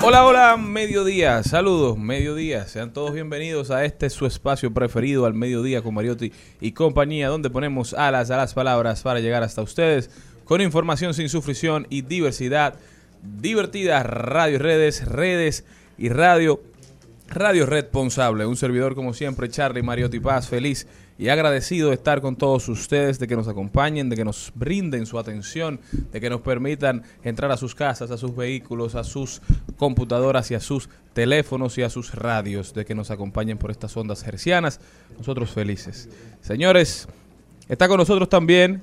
Hola, hola, mediodía, saludos, mediodía, sean todos bienvenidos a este su espacio preferido al mediodía con Mariotti y compañía, donde ponemos alas a las palabras para llegar hasta ustedes con información sin sufrición y diversidad, divertidas radio y redes, redes y radio, radio responsable, un servidor como siempre, Charlie Mariotti Paz, feliz y agradecido de estar con todos ustedes, de que nos acompañen, de que nos brinden su atención, de que nos permitan entrar a sus casas, a sus vehículos, a sus computadoras y a sus teléfonos y a sus radios, de que nos acompañen por estas ondas hercianas. Nosotros felices. Señores, está con nosotros también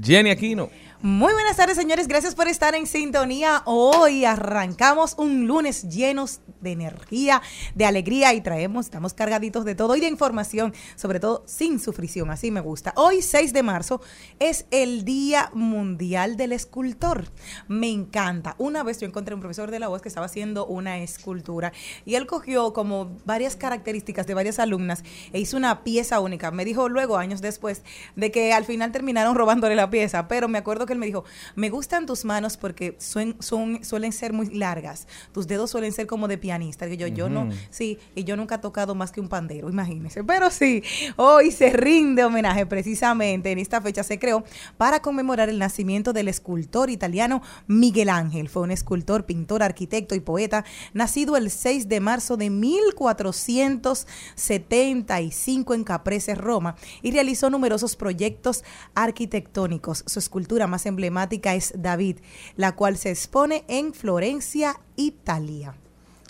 Jenny Aquino. Muy buenas tardes, señores. Gracias por estar en sintonía. Hoy arrancamos un lunes llenos de energía, de alegría y traemos, estamos cargaditos de todo y de información, sobre todo sin sufrición. Así me gusta. Hoy, 6 de marzo, es el Día Mundial del Escultor. Me encanta. Una vez yo encontré un profesor de la voz que estaba haciendo una escultura y él cogió como varias características de varias alumnas e hizo una pieza única. Me dijo luego, años después, de que al final terminaron robándole la pieza, pero me acuerdo que él me dijo, me gustan tus manos porque son, suelen ser muy largas, tus dedos suelen ser como de pianista, yo, yo no, sí, y yo nunca he tocado más que un pandero, imagínense, pero sí, hoy se rinde homenaje precisamente, en esta fecha se creó para conmemorar el nacimiento del escultor italiano Miguel Ángel, fue un escultor, pintor, arquitecto y poeta, nacido el 6 de marzo de 1475 en Caprese, Roma, y realizó numerosos proyectos arquitectónicos. Su escultura más emblemática es David, la cual se expone en Florencia, Italia.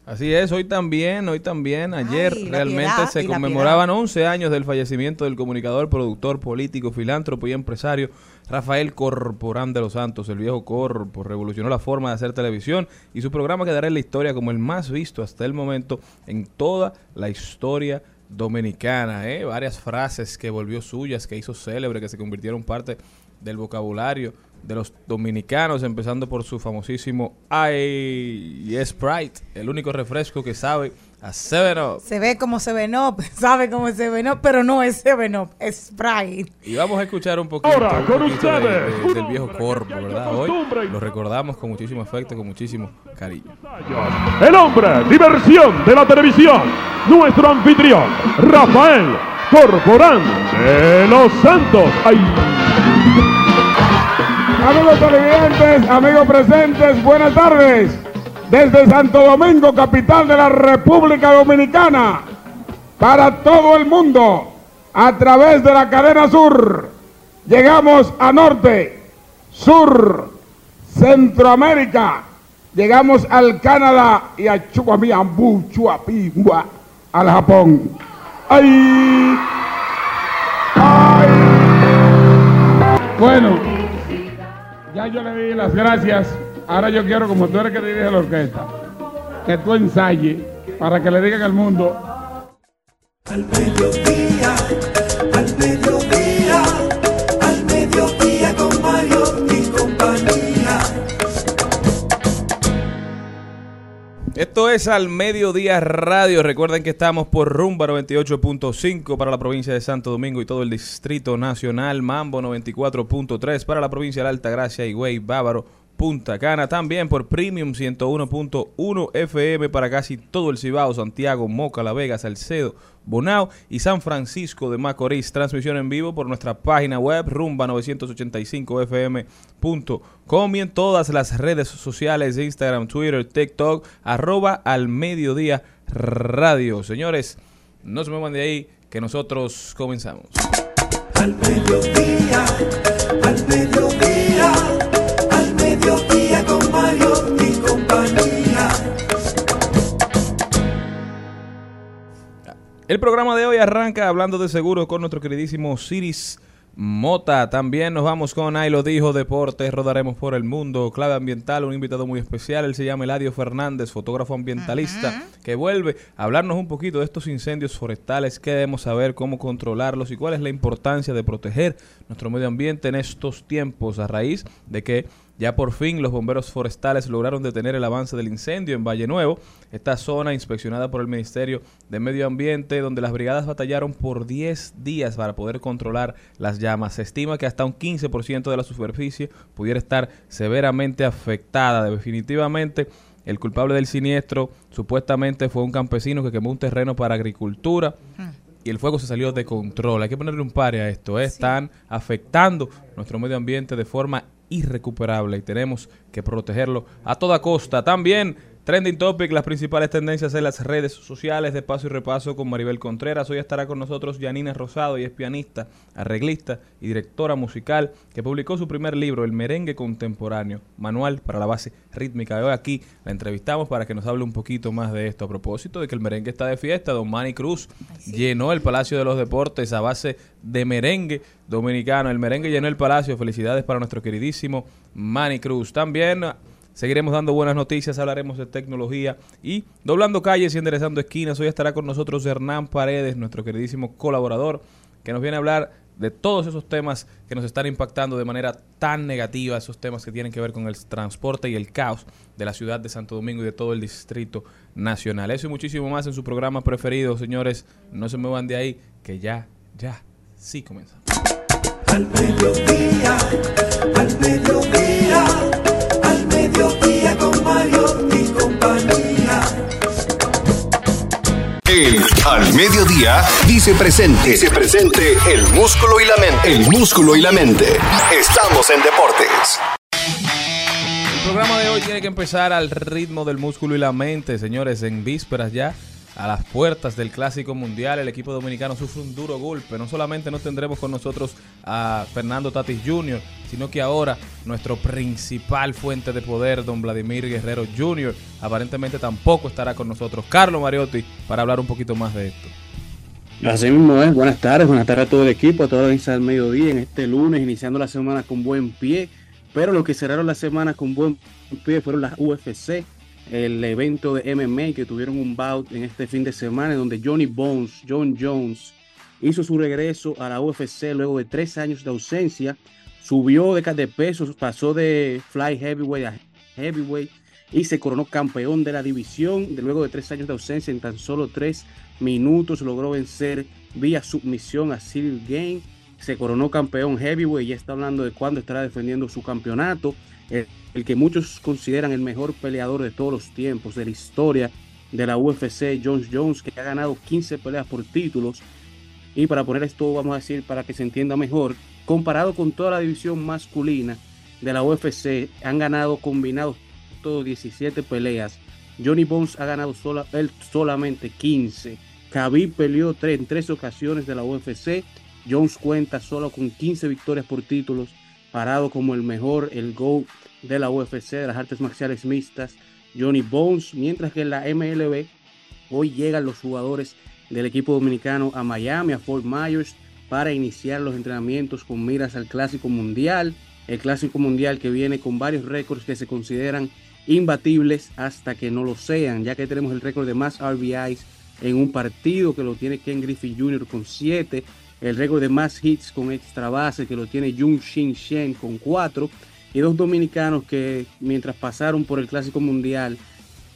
Así es, hoy también, hoy también, ayer Ay, realmente piedad se conmemoraban 11 años del fallecimiento del comunicador, productor, político, filántropo y empresario Rafael Corporán de los Santos, el viejo Corpo, revolucionó la forma de hacer televisión y su programa quedará en la historia como el más visto hasta el momento en toda la historia dominicana. ¿eh? Varias frases que volvió suyas, que hizo célebre, que se convirtieron parte del vocabulario de los dominicanos, empezando por su famosísimo Ay Sprite, el único refresco que sabe a Seven Up. Se ve como Seven Up, sabe como Seven Up, pero no es Seven Up, es Sprite. Y vamos a escuchar un poquito, Ahora, un con poquito de- ustedes, de- un del viejo hay ¿verdad? Hoy lo recordamos con muchísimo afecto, con muchísimo cariño. El hombre, diversión de la televisión, nuestro anfitrión, Rafael Corporán de los Santos. Ay. Amigos televidentes, amigos presentes, buenas tardes. Desde Santo Domingo, capital de la República Dominicana, para todo el mundo, a través de la cadena sur, llegamos a norte, sur, Centroamérica, llegamos al Canadá y a Chuamiambu, Chuapingua, al Japón. ¡Ay! ¡Ay! Bueno, ya yo le di las gracias. Ahora yo quiero, como tú eres que dirige la orquesta, que tú ensayes para que le digan al mundo Esto es al Mediodía Radio. Recuerden que estamos por Rumba 98.5 para la provincia de Santo Domingo y todo el Distrito Nacional. Mambo 94.3 para la provincia de Alta Gracia, Higüey, Bávaro, Punta Cana. También por Premium 101.1 FM para casi todo el Cibao, Santiago, Moca, La Vega, Salcedo, Bonao y San Francisco de Macorís. Transmisión en vivo por nuestra página web rumba985fm.com y en todas las redes sociales Instagram, Twitter, TikTok, arroba al mediodía radio. Señores, no se muevan de ahí que nosotros comenzamos. Al mediodía, al mediodía, El programa de hoy arranca hablando de seguros con nuestro queridísimo Ciris Mota. También nos vamos con Ahí lo dijo Deportes, rodaremos por el mundo, clave ambiental, un invitado muy especial, él se llama Eladio Fernández, fotógrafo ambientalista, que vuelve a hablarnos un poquito de estos incendios forestales, qué debemos saber, cómo controlarlos y cuál es la importancia de proteger nuestro medio ambiente en estos tiempos a raíz de que ya por fin los bomberos forestales lograron detener el avance del incendio en Valle Nuevo, esta zona inspeccionada por el Ministerio de Medio Ambiente, donde las brigadas batallaron por 10 días para poder controlar las llamas. Se estima que hasta un 15% de la superficie pudiera estar severamente afectada. Definitivamente, el culpable del siniestro supuestamente fue un campesino que quemó un terreno para agricultura. Y el fuego se salió de control. Hay que ponerle un pare a esto. ¿eh? Están afectando nuestro medio ambiente de forma irrecuperable y tenemos que protegerlo a toda costa. También Trending Topic, las principales tendencias en las redes sociales de paso y repaso con Maribel Contreras. Hoy estará con nosotros Yanina Rosado y es pianista, arreglista y directora musical que publicó su primer libro, El merengue contemporáneo, manual para la base rítmica. Hoy aquí la entrevistamos para que nos hable un poquito más de esto. A propósito de que el merengue está de fiesta, Don Manny Cruz llenó el Palacio de los Deportes a base de merengue dominicano. El merengue llenó el Palacio. Felicidades para nuestro queridísimo Manny Cruz. También Seguiremos dando buenas noticias, hablaremos de tecnología y doblando calles y enderezando esquinas. Hoy estará con nosotros Hernán Paredes, nuestro queridísimo colaborador, que nos viene a hablar de todos esos temas que nos están impactando de manera tan negativa, esos temas que tienen que ver con el transporte y el caos de la ciudad de Santo Domingo y de todo el Distrito Nacional. Eso y muchísimo más en su programa preferido, señores. No se muevan de ahí, que ya, ya, sí comenzamos. Al mediodía, al mediodía, mediodía con Mario y compañía. El Al Mediodía dice presente. Dice presente el músculo y la mente. El músculo y la mente. Estamos en deportes. El programa de hoy tiene que empezar al ritmo del músculo y la mente, señores, en vísperas ya. A las puertas del Clásico Mundial, el equipo dominicano sufre un duro golpe. No solamente no tendremos con nosotros a Fernando Tatis Jr., sino que ahora nuestro principal fuente de poder, don Vladimir Guerrero Jr., aparentemente tampoco estará con nosotros. Carlos Mariotti, para hablar un poquito más de esto. Así mismo es, buenas tardes, buenas tardes a todo el equipo, a la audiencia del mediodía en este lunes, iniciando la semana con buen pie, pero lo que cerraron la semana con buen pie fueron las UFC, el evento de MMA que tuvieron un bout en este fin de semana, donde Johnny Bones, John Jones, hizo su regreso a la UFC luego de tres años de ausencia, subió de, de pesos, pasó de fly heavyweight a heavyweight y se coronó campeón de la división. De luego de tres años de ausencia en tan solo tres minutos logró vencer vía submisión a Cyril Game se coronó campeón heavyweight y ya está hablando de cuándo estará defendiendo su campeonato el que muchos consideran el mejor peleador de todos los tiempos de la historia de la UFC Jones Jones que ha ganado 15 peleas por títulos y para poner esto vamos a decir para que se entienda mejor comparado con toda la división masculina de la UFC han ganado combinados todos 17 peleas Johnny Bones ha ganado él solamente 15. Khabib peleó tres, en tres ocasiones de la UFC. Jones cuenta solo con 15 victorias por títulos, parado como el mejor, el GOAT de la UFC, de las artes marciales mixtas, Johnny Bones. Mientras que en la MLB, hoy llegan los jugadores del equipo dominicano a Miami, a Fort Myers, para iniciar los entrenamientos con miras al Clásico Mundial. El Clásico Mundial que viene con varios récords que se consideran imbatibles hasta que no lo sean, ya que tenemos el récord de más RBIs en un partido, que lo tiene Ken Griffin Jr. con 7. El récord de más hits con extra base, que lo tiene Jung Shin Shen con 4. Y dos dominicanos que mientras pasaron por el Clásico Mundial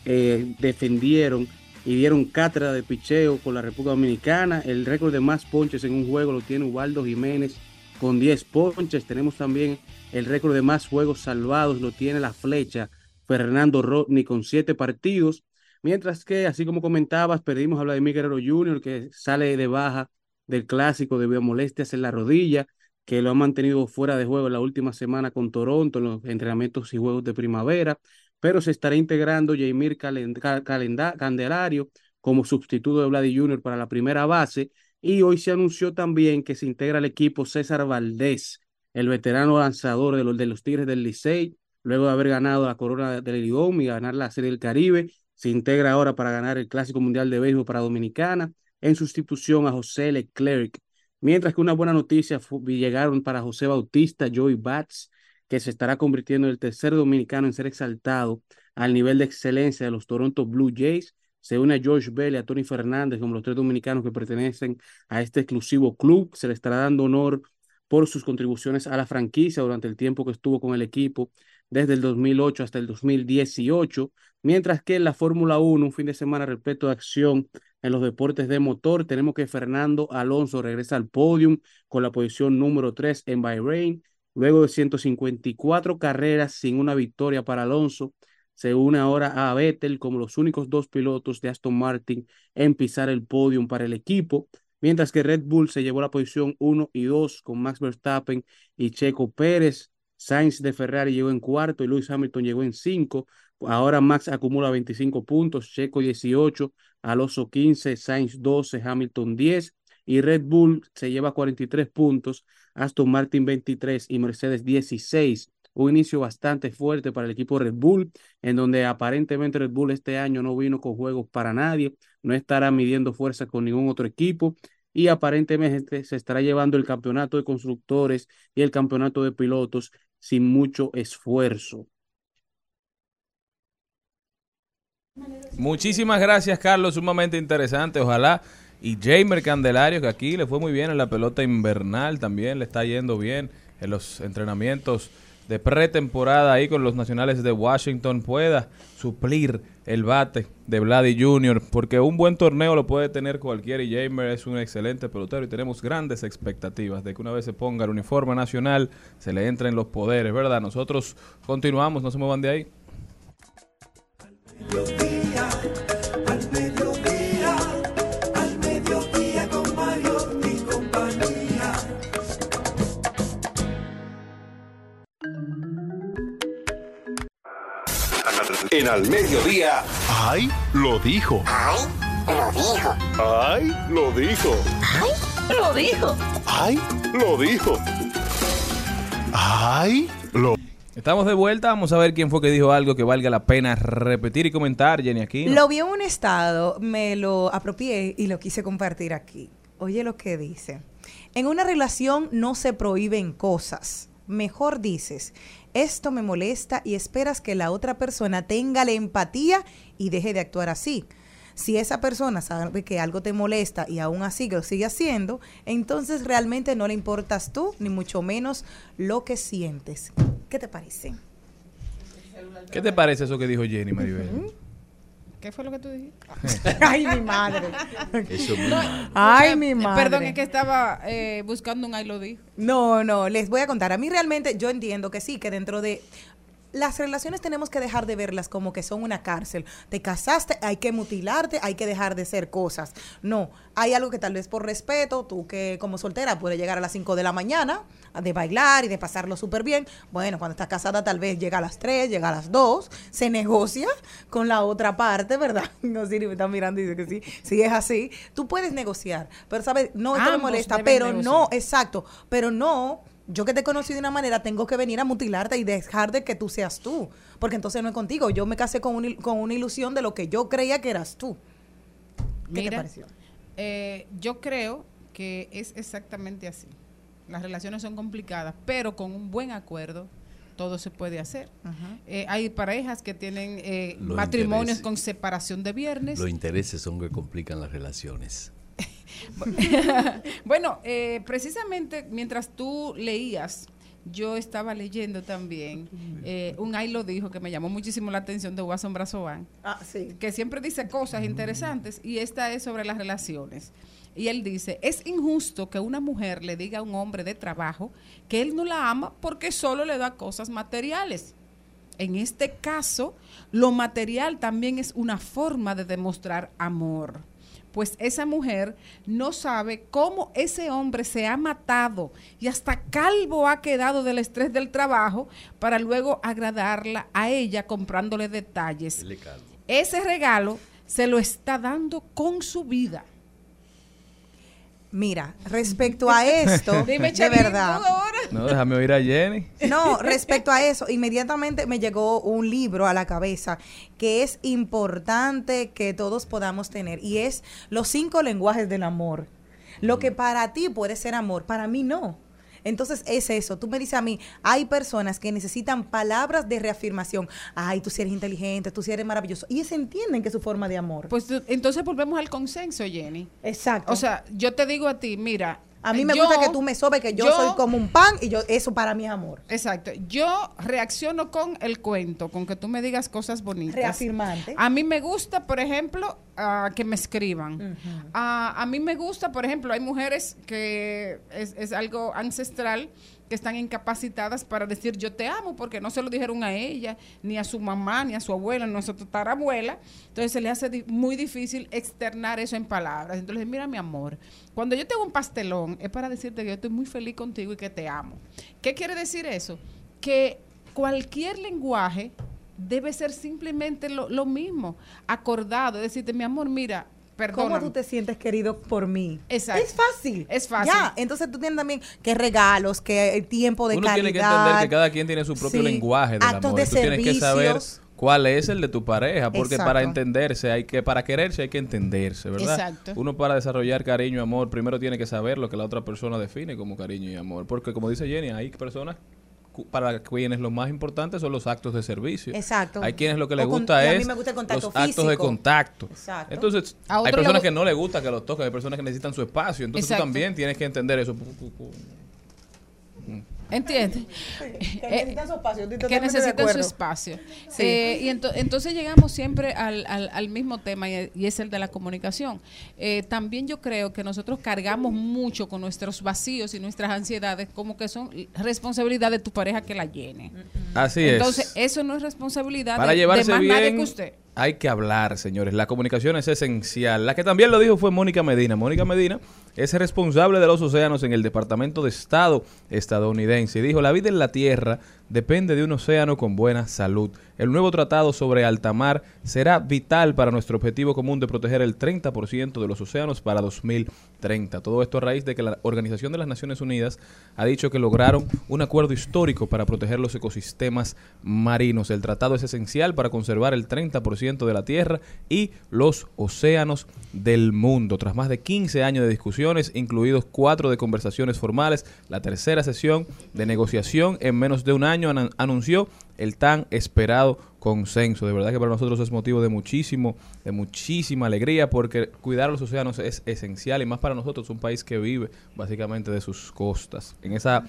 eh, defendieron y dieron cátedra de picheo con la República Dominicana. El récord de más ponches en un juego lo tiene Ubaldo Jiménez con 10 ponches. Tenemos también el récord de más juegos salvados, lo tiene la flecha Fernando Rodney con 7 partidos. Mientras que, así como comentabas, perdimos a Vladimir Guerrero Jr., que sale de baja del clásico debido a molestias en la rodilla, que lo ha mantenido fuera de juego la última semana con Toronto en los entrenamientos y juegos de primavera pero se estará integrando Jaimir Candelario como sustituto de Vladi Jr. para la primera base. Y hoy se anunció también que se integra al equipo César Valdés, el veterano lanzador de los, de los Tigres del Licey, luego de haber ganado la corona del Lidom y ganar la Serie del Caribe. Se integra ahora para ganar el Clásico Mundial de Béisbol para Dominicana en sustitución a José Leclerc. Mientras que una buena noticia llegaron para José Bautista, Joey Bats, que se estará convirtiendo en el tercer dominicano en ser exaltado al nivel de excelencia de los Toronto Blue Jays. Se une a George Bell y a Tony Fernández como los tres dominicanos que pertenecen a este exclusivo club. Se le estará dando honor por sus contribuciones a la franquicia durante el tiempo que estuvo con el equipo desde el 2008 hasta el 2018, mientras que en la Fórmula 1, un fin de semana repleto de acción en los deportes de motor, tenemos que Fernando Alonso regresa al podium con la posición número 3 en Bahrein, Luego de 154 carreras sin una victoria para Alonso, se une ahora a Vettel como los únicos dos pilotos de Aston Martin en pisar el podium para el equipo, mientras que Red Bull se llevó la posición 1 y 2 con Max Verstappen y Checo Pérez. Sainz de Ferrari llegó en cuarto y Lewis Hamilton llegó en 5. Ahora Max acumula 25 puntos, Checo 18, Alonso 15, Sainz 12, Hamilton 10 y Red Bull se lleva 43 puntos, Aston Martin 23 y Mercedes 16. Un inicio bastante fuerte para el equipo Red Bull, en donde aparentemente Red Bull este año no vino con juegos para nadie, no estará midiendo fuerza con ningún otro equipo y aparentemente se estará llevando el campeonato de constructores y el campeonato de pilotos sin mucho esfuerzo. Muchísimas gracias, Carlos. Sumamente interesante. Ojalá y Jamer Candelario, que aquí le fue muy bien en la pelota invernal, también le está yendo bien en los entrenamientos de pretemporada ahí con los nacionales de Washington, pueda suplir el bate de Vladi Jr., porque un buen torneo lo puede tener cualquiera y Jamer es un excelente pelotero y tenemos grandes expectativas de que una vez se ponga el uniforme nacional, se le entren los poderes, ¿verdad? Nosotros continuamos, no se muevan de ahí. En Al Mediodía. ¡Ay! Lo dijo. ¡Ay! Lo dijo. ¡Ay! Lo dijo. ¡Ay! Lo dijo. ¡Ay! Lo dijo. ¡Ay! Lo Estamos de vuelta, vamos a ver quién fue que dijo algo que valga la pena repetir y comentar, Jenny, aquí. Lo vi en un estado, me lo apropié y lo quise compartir aquí. Oye lo que dice. En una relación no se prohíben cosas. Mejor dices, esto me molesta y esperas que la otra persona tenga la empatía y deje de actuar así. Si esa persona sabe que algo te molesta y aún así lo sigue haciendo, entonces realmente no le importas tú, ni mucho menos lo que sientes. ¿Qué te parece? ¿Qué te parece eso que dijo Jenny Maribel? ¿Qué fue lo que tú dijiste? Ay, mi madre. Eso. Ay, mi madre. Perdón, es que estaba eh, buscando un ay lo dijo. No, no, les voy a contar. A mí realmente yo entiendo que sí, que dentro de las relaciones tenemos que dejar de verlas como que son una cárcel. Te casaste, hay que mutilarte, hay que dejar de ser cosas. No, hay algo que tal vez por respeto, tú que como soltera puedes llegar a las 5 de la mañana de bailar y de pasarlo súper bien. Bueno, cuando estás casada tal vez llega a las 3, llega a las 2, se negocia con la otra parte, ¿verdad? No, Siri me está mirando y dice que sí. Si es así, tú puedes negociar, pero sabes, no, esto me Ambos molesta, deben pero negociar. no, exacto, pero no yo que te conocí de una manera, tengo que venir a mutilarte y dejar de que tú seas tú. Porque entonces no es contigo. Yo me casé con, un il- con una ilusión de lo que yo creía que eras tú. ¿Qué te pareció? eh, yo creo que es exactamente así. Las relaciones son complicadas, pero con un buen acuerdo todo se puede hacer. Eh, hay parejas que tienen eh, matrimonios intereses. con separación de viernes. Los intereses son que complican las relaciones. bueno, eh, precisamente mientras tú leías, yo estaba leyendo también eh, un Ay lo dijo que me llamó muchísimo la atención de Watson Brazovan, Ah, sí. que siempre dice cosas interesantes y esta es sobre las relaciones. Y él dice, es injusto que una mujer le diga a un hombre de trabajo que él no la ama porque solo le da cosas materiales. En este caso, lo material también es una forma de demostrar amor. Pues esa mujer no sabe cómo ese hombre se ha matado y hasta calvo ha quedado del estrés del trabajo para luego agradarla a ella comprándole detalles. Ese regalo se lo está dando con su vida. Mira, respecto a esto, Dime, de verdad. No, déjame oír a Jenny. No, respecto a eso, inmediatamente me llegó un libro a la cabeza que es importante que todos podamos tener y es Los cinco lenguajes del amor. Lo que para ti puede ser amor, para mí no. Entonces es eso. Tú me dices a mí, hay personas que necesitan palabras de reafirmación. Ay, tú sí eres inteligente, tú sí eres maravilloso. Y ellos entienden que es su forma de amor. Pues entonces volvemos al consenso, Jenny. Exacto. O sea, yo te digo a ti, mira. A mí me yo- gusta que tú me sobes, que yo, yo- soy como un pan y yo eso para es amor. Exacto. Yo reacciono con el cuento, con que tú me digas cosas bonitas. Reafirmante. A mí me gusta, por ejemplo, ah, que me escriban. Ah, a mí me gusta, por ejemplo, hay mujeres que es, es algo ancestral que están incapacitadas para decir yo te amo porque no se lo dijeron a ella, ni a su mamá, ni a su abuela, ni a su tatarabuela. Entonces se le hace muy difícil externar eso en palabras. Entonces, mira mi amor, cuando yo te hago un pastelón es para decirte que yo estoy muy feliz contigo y que te amo. ¿Qué quiere decir eso? Que cualquier lenguaje debe ser simplemente lo, lo mismo, acordado, decirte, mi amor, mira, ¿Cómo tú te sientes querido por mí? Exacto. Es fácil. Es fácil. Ya, entonces tú tienes también que regalos, que tiempo de Uno calidad. tiene que entender que cada quien tiene su propio Sí. lenguaje del Actos amor. de Tú tienes que saber servicios. cuál es el de tu pareja, porque Exacto. para entenderse hay que para quererse hay que entenderse, ¿verdad? Exacto. Uno para desarrollar cariño y amor primero tiene que saber lo que la otra persona define como cariño y amor, porque como dice Jenny, hay personas para quienes lo más importante son los actos de servicio. Exacto. Hay quienes lo que les con- gusta y a mí es me gusta el contacto los actos de contacto. Exacto. Entonces, hay personas que no les gusta que los toquen, hay personas que necesitan su espacio, entonces tú Exacto. también tienes que entender eso. ¿Entiendes? Que Eh, necesitan su espacio, que de necesitan su espacio. Sí. Eh, y ento- entonces llegamos siempre al, al- al mismo tema y, y es el de la comunicación. Eh, también yo creo que nosotros cargamos mucho con nuestros vacíos y nuestras ansiedades como que son responsabilidad de tu pareja que la llene. Así es. Entonces, eso no es responsabilidad Para de, de llevarse más nadie bien que usted. hay que hablar, señores. La comunicación es esencial. La que también lo dijo fue Mónica Medina. Mónica Medina es responsable de los océanos en el Departamento de Estado estadounidense. Y dijo, la vida en la Tierra depende de un océano con buena salud. El nuevo tratado sobre alta mar será vital para nuestro objetivo común de proteger el 30% de los océanos para 2030. Todo esto a raíz de que la Organización de las Naciones Unidas ha dicho que lograron un acuerdo histórico para proteger los ecosistemas marinos. El tratado es esencial para conservar el 30% de la Tierra y los océanos del mundo. Tras más de 15 años de discusiones, incluidos cuatro de conversaciones formales, la tercera sesión de negociación en menos de un año an- anunció el tan esperado consenso. De verdad que para nosotros es motivo de muchísimo, de muchísima alegría porque cuidar los océanos es esencial y más para nosotros, un país que vive básicamente de sus costas. En esa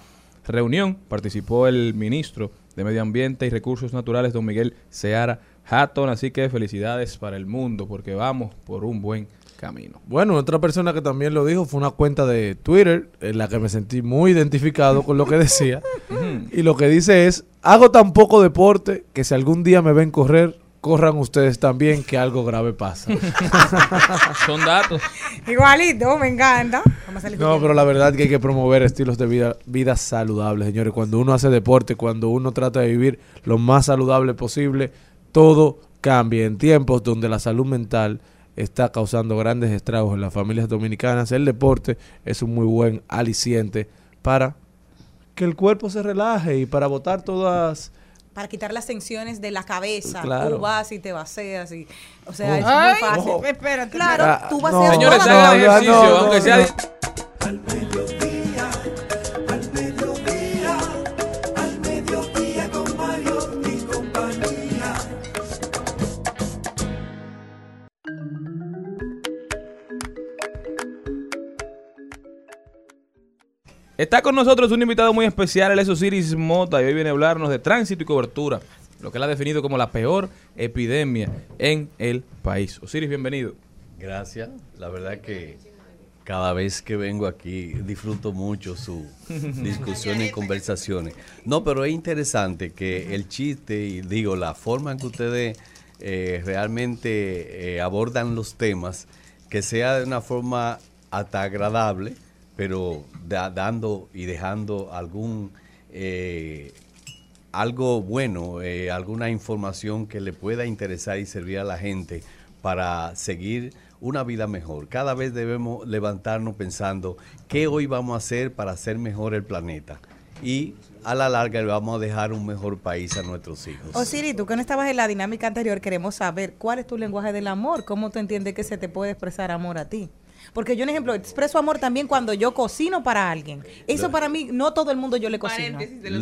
reunión participó el ministro de Medio Ambiente y Recursos Naturales, don Miguel Seara Hatton, así que felicidades para el mundo porque vamos por un buen camino. Bueno, otra persona que también lo dijo fue una cuenta de Twitter en la que me sentí muy identificado con lo que decía. y lo que dice es, hago tan poco deporte que si algún día me ven correr, corran ustedes también que algo grave pasa. Son datos. Igualito, me encanta. Vamos a salir No, pero la verdad que hay que promover estilos de vida, vida saludables, señores. Cuando uno hace deporte, cuando uno trata de vivir lo más saludable posible, todo cambia. En tiempos donde la salud mental está causando grandes estragos en las familias dominicanas, el deporte es un muy buen aliciente para que el cuerpo se relaje y para botar todas... Para quitar las tensiones de la cabeza. Claro. Tú vas y te vacías y... O sea, Oh. es Ay, muy fácil. espérate. Claro, Ah, tú no, vacías Señores, hagan no, ejercicio, no, aunque no, sea... Está con nosotros un invitado muy especial, él es Osiris Mota, y hoy viene a hablarnos de tránsito y cobertura, lo que él ha definido como la peor epidemia en el país. Osiris, bienvenido. Gracias. La verdad que cada vez que vengo aquí disfruto mucho su discusión y conversaciones. No, pero es interesante que el chiste y digo la forma en que ustedes eh, realmente eh, abordan los temas, que sea de una forma hasta agradable, pero da- dando y dejando algún eh, algo bueno, eh, alguna información que le pueda interesar y servir a la gente para seguir una vida mejor. Cada vez debemos levantarnos pensando qué hoy vamos a hacer para hacer mejor el planeta. Y a la larga le vamos a dejar un mejor país a nuestros hijos. Osiris, tú que no estabas en la dinámica anterior, queremos saber cuál es tu lenguaje del amor, cómo tú entiendes que se te puede expresar amor a ti. Porque yo, un ejemplo, expreso amor también cuando yo cocino para alguien. Eso Lo- para mí, no todo el mundo yo le cocino. Lo,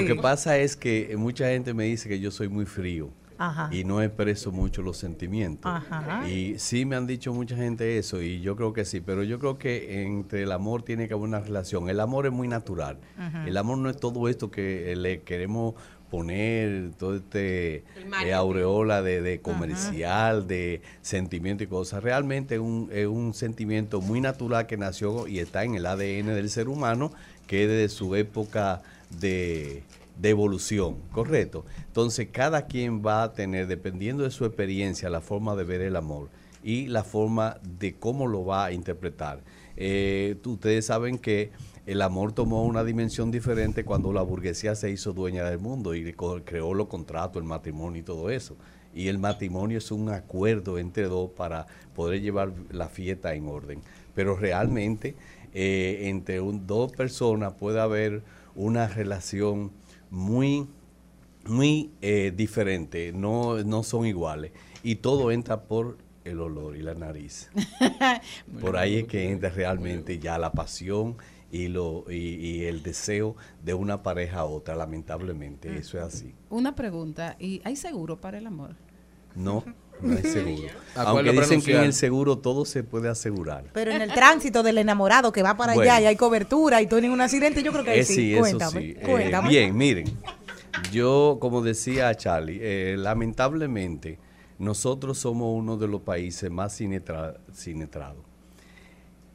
lo que pasa es que mucha gente me dice que yo soy muy frío. Ajá. y no expreso mucho los sentimientos. Ajá. Y sí me han dicho mucha gente eso y yo creo que sí, pero yo creo que entre el amor tiene que haber una relación. El amor es muy natural. El amor no es todo esto que eh, le queremos poner, todo este eh, aureola de, de comercial, de sentimiento y cosas. Realmente es un, es un sentimiento muy natural que nació y está en el ADN del ser humano, que es desde su época de, de evolución, ¿correcto? Entonces, cada quien va a tener, dependiendo de su experiencia, la forma de ver el amor y la forma de cómo lo va a interpretar. Eh, ustedes saben que el amor tomó una dimensión diferente cuando la burguesía se hizo dueña del mundo y creó los contratos, el matrimonio y todo eso. Y el matrimonio es un acuerdo entre dos para poder llevar la fiesta en orden. Pero realmente eh, entre un- dos personas puede haber una relación muy muy eh, diferente, no, no son iguales. Y todo entra por el olor y la nariz. por ahí es que entra realmente ya la pasión y, lo, y, y el deseo de una pareja a otra, lamentablemente. Eso es así. Una pregunta, ¿y hay seguro para el amor? No, no es seguro. Aunque dicen que en el seguro todo se puede asegurar. Pero en el tránsito del enamorado que va para Bueno. allá y hay cobertura y tú en un accidente, yo creo que Eh, sí. sí, eso cuéntame, sí. Eh, bien, miren, yo como decía Charlie, eh, lamentablemente nosotros somos uno de los países más sinetra- sinetrados.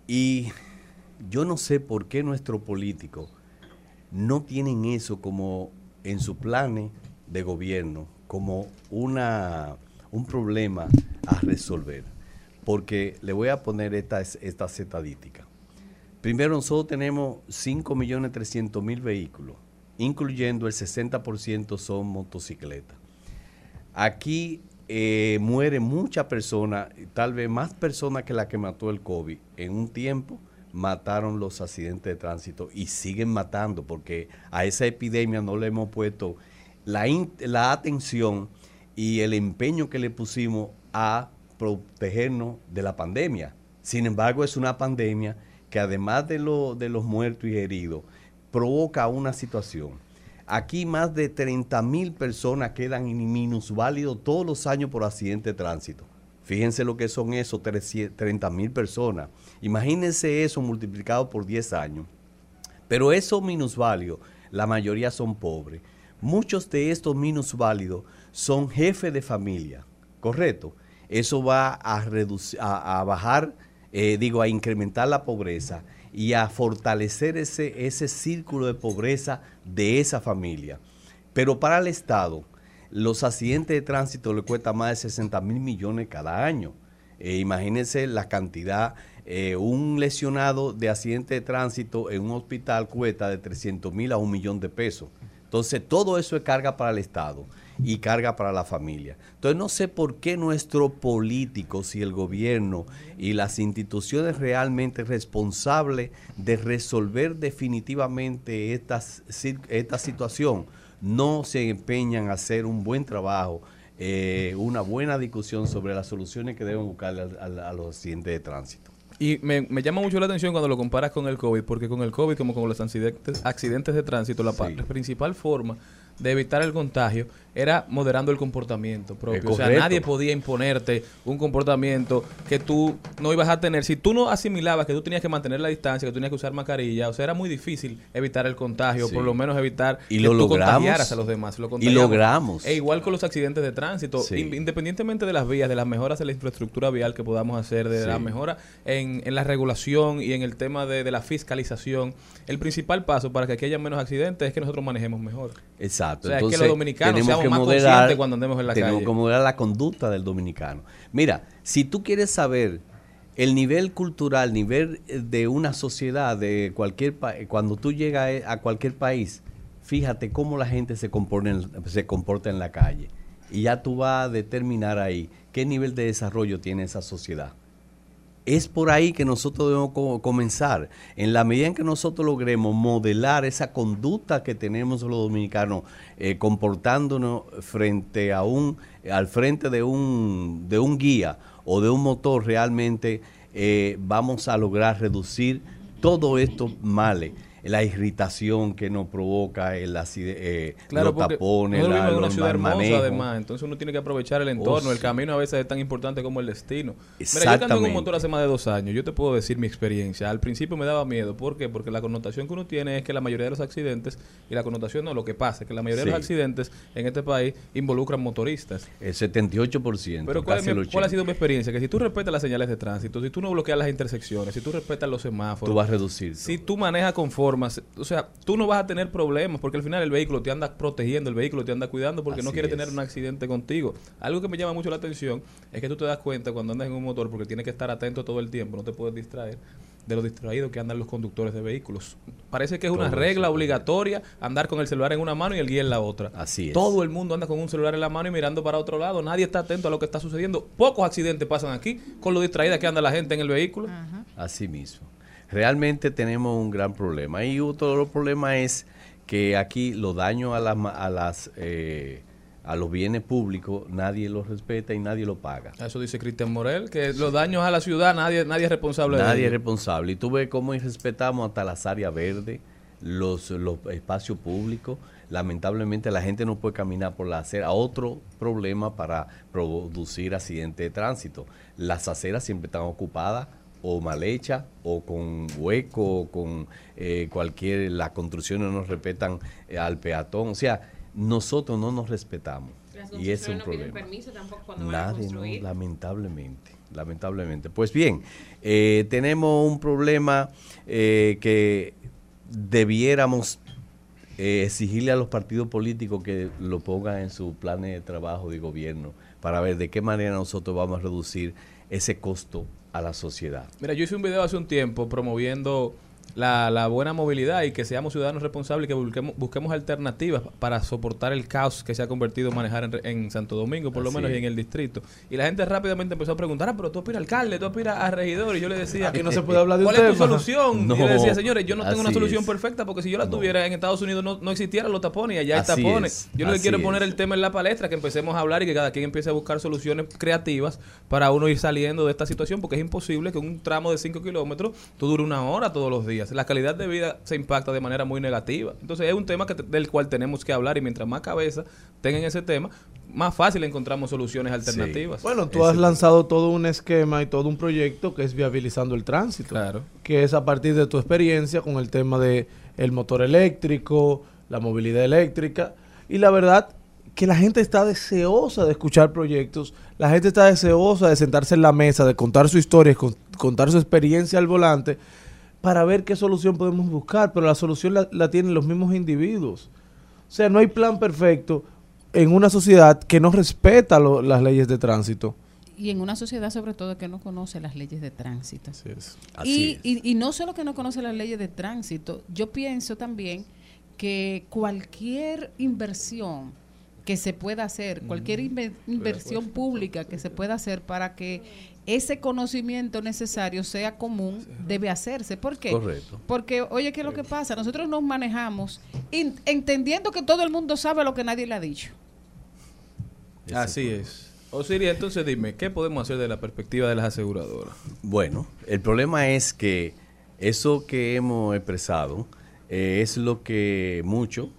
Y yo no sé por qué nuestros políticos no tienen eso como en su planes de gobierno, como una, un problema a resolver. Porque le voy a poner estas estas estadísticas. Primero, nosotros tenemos 5.300.000 vehículos, incluyendo el 60% son motocicletas. Aquí eh, mueren muchas personas, tal vez más personas que la que mató el COVID. En un tiempo mataron los accidentes de tránsito y siguen matando porque a esa epidemia no le hemos puesto la, la atención y el empeño que le pusimos a protegernos de la pandemia. Sin embargo, es una pandemia que además de, lo- de los muertos y heridos, provoca una situación. Aquí más de 30 mil personas quedan minusválidos todos los años por accidente de tránsito. Fíjense lo que son esos 30 mil personas. Imagínense eso multiplicado por 10 años. Pero esos minusválidos, la mayoría son pobres. Muchos de estos minusválidos son jefes de familia, ¿correcto? Eso va a, reducir, a, bajar, eh, digo, a incrementar la pobreza y a fortalecer ese, ese círculo de pobreza de esa familia. Pero para el Estado, los accidentes de tránsito le cuesta más de 60 mil millones cada año. Eh, imagínense la cantidad, eh, un lesionado de accidente de tránsito en un hospital cuesta de 300 mil a un millón de pesos. Entonces, todo eso es carga para el Estado y carga para la familia. Entonces, no sé por qué nuestros políticos y el gobierno y las instituciones realmente responsables de resolver definitivamente esta situación no se empeñan a hacer un buen trabajo, eh, una buena discusión sobre las soluciones que deben buscar a, a- a los accidentes de tránsito. Y me, me llama mucho la atención cuando lo comparas con el COVID, porque con el COVID, como con los accidentes, accidentes de tránsito, la, la principal forma de evitar el contagio era moderando el comportamiento propio. Es O sea, correcto. nadie podía imponerte un comportamiento que tú no ibas a tener. Si tú no asimilabas que tú tenías que mantener la distancia, que tú tenías que usar mascarilla, o sea, era muy difícil evitar el contagio, Sí. por lo menos evitar Y que lo tú logramos. contagiaras a los demás. Lo Y logramos. E igual con los accidentes de tránsito, Sí. independientemente de las vías, de las mejoras de la infraestructura vial que podamos hacer, de Sí. la mejora en, en la regulación y en el tema de, de la fiscalización, el principal paso para que aquí haya menos accidentes es que nosotros manejemos mejor. Exacto. O sea, es que los dominicanos tenemos que más moderar- conscientes cuando andemos en la tenemos calle. que moderar la conducta del dominicano. Mira, si tú quieres saber el nivel cultural, nivel eh, de una sociedad, de cualquier cuando tú llegas a a cualquier país, fíjate cómo la gente se se comporta en la calle. Y ya tú vas a determinar ahí qué nivel de desarrollo tiene esa sociedad. Es por ahí que nosotros debemos co- comenzar. En la medida en que nosotros logremos modelar esa conducta que tenemos los dominicanos, eh, comportándonos frente a un, al frente de un, de un guía o de un motor, realmente eh, vamos a lograr reducir todos estos males. La irritación que nos provoca el acide- eh, Claro, los tapones, la- en una ciudad hermosa además, entonces uno tiene que aprovechar el entorno, Oh, el sí. camino a veces es tan importante como el destino. Mira, yo un motor hace más de dos años, yo te puedo decir mi experiencia. Al principio me daba miedo, ¿por qué? Porque la connotación que uno tiene es que la mayoría de los accidentes, y la connotación no, lo que pasa es que la mayoría de los accidentes en este país involucran motoristas. El 78%. Pero ¿cuál, mi- cuál ha 80%. sido mi experiencia? Que si tú respetas las señales de tránsito, si tú no bloqueas las intersecciones, si tú respetas los semáforos, Tú vas a reducir. si tú manejas con formas, o sea, tú no vas a tener problemas porque al final el vehículo te anda protegiendo, el vehículo te anda cuidando porque no quiere es. tener un accidente contigo. Algo que me llama mucho la atención es que tú te das cuenta cuando andas en un motor porque tienes que estar atento todo el tiempo, no te puedes distraer de lo distraídos que andan los conductores de vehículos. Parece que es una regla eso. obligatoria andar con el celular en una mano y el guía en la otra. Así es. Todo el mundo anda con un celular en la mano y mirando para otro lado. Nadie está atento a lo que está sucediendo. Pocos accidentes pasan aquí con lo distraída que anda la gente en el vehículo. Así mismo. Realmente tenemos un gran problema. Y otro problema es que aquí los daños a, las a, las, eh, a los bienes públicos nadie los respeta y nadie lo paga. Eso dice Cristian Morel, que los daños a la ciudad nadie, nadie es responsable de Nadie es responsable. Y tú ves cómo respetamos hasta las áreas verdes, los, los espacios públicos. Lamentablemente la gente no puede caminar por la acera. Otro problema para producir accidentes de tránsito. Las aceras siempre están ocupadas o mal hechas o con hueco o con eh, cualquier... Las construcciones no respetan eh, al peatón. O sea, nosotros no nos respetamos. Las Y es un no problema. permiso tampoco cuando van a Nadie, no, lamentablemente, lamentablemente. Pues bien, eh, tenemos un problema eh, que debiéramos exigirle a los partidos políticos que lo pongan en su plan de trabajo de gobierno para ver de qué manera nosotros vamos a reducir ese costo a la sociedad. Mira, yo hice un video hace un tiempo promoviendo la, la buena movilidad y que seamos ciudadanos responsables y que busquemos, busquemos alternativas para soportar el caos que se ha convertido manejar en, en Santo Domingo, por lo menos, y en el distrito. Y la gente rápidamente empezó a preguntar, ah, pero tú aspiras alcalde, tú aspiras a regidor. Y yo le decía, Aquí no se puede hablar de un ¿cuál es tu solución? No, y yo le decía, señores, yo no tengo una solución es. perfecta porque si yo la No. tuviera en Estados Unidos no, no existieran los tapones y allá hay Así tapones. es, Yo así quiero poner el tema en la palestra, que empecemos a hablar y que cada quien empiece a buscar soluciones creativas para uno ir saliendo de esta situación, porque es imposible que un tramo de 5 kilómetros tú dure una hora todos los días. La calidad de vida se impacta de manera muy negativa. Entonces es un tema que te- del cual tenemos que hablar y mientras más cabeza tengan ese tema, más fácil encontramos soluciones alternativas. Bueno, tú has lanzado todo un esquema y todo un proyecto que es viabilizando el tránsito. Claro. Que es a partir de tu experiencia con el tema de el motor eléctrico, la movilidad eléctrica. Y la verdad que la gente está deseosa de escuchar proyectos, la gente está deseosa de sentarse en la mesa, de contar su historia, con- contar su experiencia al volante, para ver qué solución podemos buscar, pero la solución la, la tienen los mismos individuos. O sea, no hay plan perfecto en una sociedad que no respeta lo- las leyes de tránsito. Y en una sociedad sobre todo que no conoce las leyes de tránsito. Así es. Y, y- y no solo que no conoce las leyes de tránsito, yo pienso también que cualquier inversión que se pueda hacer, cualquier inve- inversión pública que se pueda hacer para que ese conocimiento necesario sea común, debe hacerse. ¿Por qué? Correcto. Porque, oye, ¿qué es lo que pasa? Nosotros nos manejamos in- entendiendo que todo el mundo sabe lo que nadie le ha dicho. Así es. Osiris, entonces dime, ¿qué podemos hacer de la perspectiva de las aseguradoras? Bueno, el problema es que eso que hemos expresado eh, es lo que muchos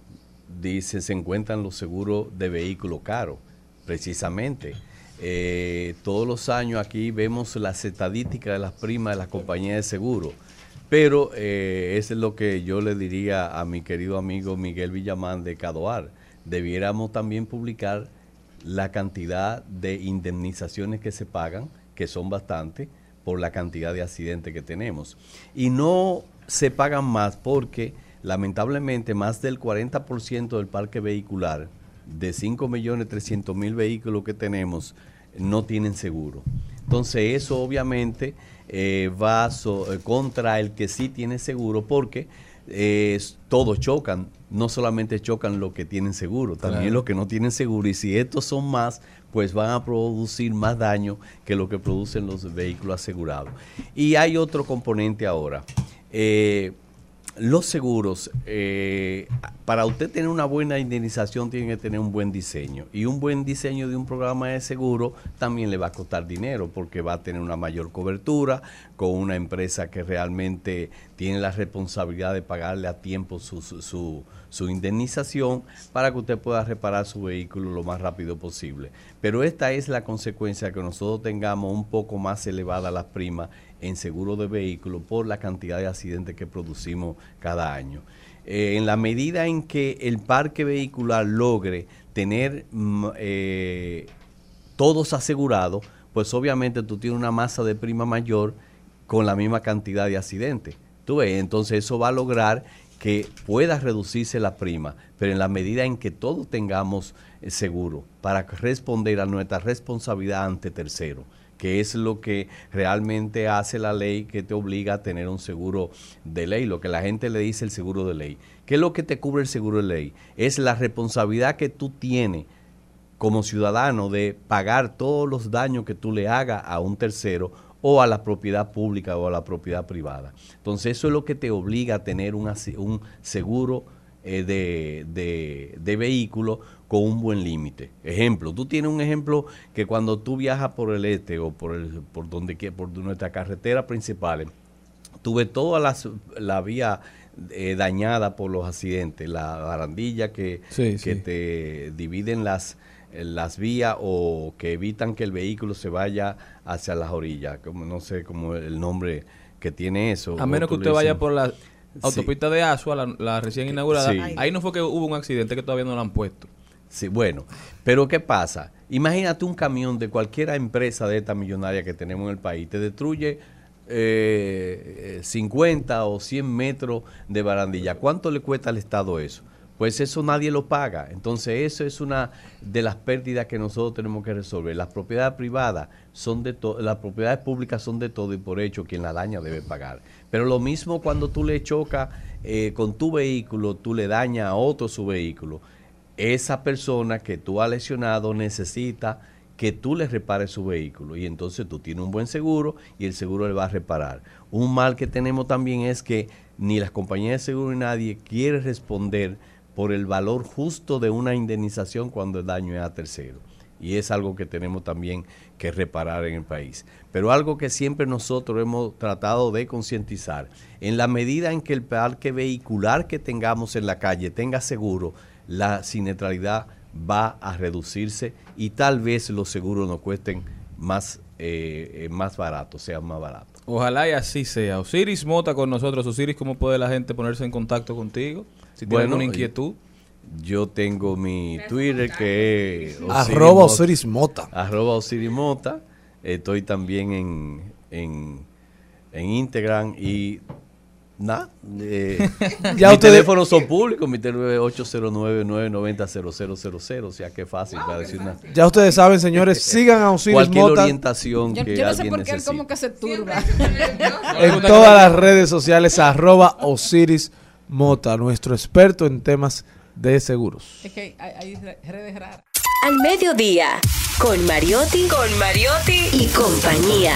dice, se encuentran los seguros de vehículo caro, precisamente. Eh, todos los años aquí vemos las estadísticas de las primas de las compañías de seguro. Pero eh, eso es lo que yo le diría a mi querido amigo Miguel Villamán de Cadoar. Debiéramos también publicar la cantidad de indemnizaciones que se pagan, que son bastantes, por la cantidad de accidentes que tenemos. Y no se pagan más porque lamentablemente más del 40% del parque vehicular de 5.300.000 vehículos que tenemos no tienen seguro. Entonces eso obviamente eh, va so- eh, contra el que sí tiene seguro porque eh, todos chocan, no solamente chocan los que tienen seguro, también Claro. los que no tienen seguro y si estos son más, pues van a producir más daño que lo que producen los vehículos asegurados. Y hay otro componente ahora. Los seguros, eh, para usted tener una buena indemnización tiene que tener un buen diseño. Y un buen diseño de un programa de seguro también le va a costar dinero porque va a tener una mayor cobertura con una empresa que realmente tiene la responsabilidad de pagarle a tiempo su- su indemnización para que usted pueda reparar su vehículo lo más rápido posible. Pero esta es la consecuencia que nosotros tengamos un poco más elevada las primas en seguro de vehículo por la cantidad de accidentes que producimos cada año. Eh, en la medida en que el parque vehicular logre tener mm, eh, todos asegurados, pues obviamente tú tienes una masa de prima mayor con la misma cantidad de accidentes. Tú ves, entonces eso va a lograr que pueda reducirse la prima, pero en la medida en que todos tengamos eh, seguro para responder a nuestra responsabilidad ante tercero, que es lo que realmente hace la ley que te obliga a tener un seguro de ley, lo que la gente le dice el seguro de ley. ¿Qué es lo que te cubre el seguro de ley? Es la responsabilidad que tú tienes como ciudadano de pagar todos los daños que tú le hagas a un tercero o a la propiedad pública o a la propiedad privada. Entonces eso es lo que te obliga a tener un, un seguro eh, de, de- de vehículo con un buen límite. Ejemplo, tú tienes un ejemplo que cuando tú viajas por el este o por, el, por donde por nuestra carretera principales, tuve toda las, la vía eh, dañada por los accidentes, la barandilla que, Sí, que sí. te dividen las, las vías o que evitan que el vehículo se vaya hacia las orillas, como no sé cómo el nombre que tiene eso. A menos que usted vaya por la. Autopista de Asua, la, la recién inaugurada. Ahí no fue que hubo un accidente que todavía no lo han puesto. Sí, bueno, pero ¿qué pasa? Imagínate un camión de cualquier empresa de esta millonaria que tenemos en el país, te destruye eh, eh, 50 o 100 metros de barandilla. ¿Cuánto le cuesta al Estado eso? Pues eso nadie lo paga. Entonces eso es una de las pérdidas que nosotros tenemos que resolver. Las propiedades privadas son de todo, las propiedades públicas son de todo y por hecho quien la daña debe pagar. Pero lo mismo cuando tú le chocas eh, con tu vehículo, tú le dañas a otro su vehículo esa persona que tú has lesionado necesita que tú le repares su vehículo y entonces tú tienes un buen seguro y el seguro le va a reparar. Un mal que tenemos también es que ni las compañías de seguro ni nadie quiere responder por el valor justo de una indemnización cuando el daño es a tercero. Y es algo que tenemos también que reparar en el país. Pero algo que siempre nosotros hemos tratado de concientizar, en la medida en que el parque vehicular que tengamos en la calle tenga seguro, la siniestralidad va a reducirse y tal vez los seguros nos cuesten más, eh, eh, más baratos, sean más baratos. Ojalá y así sea. Osiris Mota con nosotros. Osiris, ¿cómo puede la gente ponerse en contacto contigo? Si tiene alguna inquietud. Yo tengo mi Twitter que es Arroba Osiris Mota. Arroba Osiris Mota. Estoy también en, en, en Instagram y nada. eh, Ya mis ustedes- teléfonos son públicos. Mi teléfono es 809-990-0000. O sea que fácil para decir una. Ya ustedes saben, señores, sigan a Osiris Cualquier Mota orientación Yo, que yo no sé por qué él necesite. como que se turba. en todas las redes sociales, arroba Osiris Mota, nuestro experto en temas de seguros. Es que hay, hay redes raras. Al mediodía, con Mariotti, con Mariotti y compañía.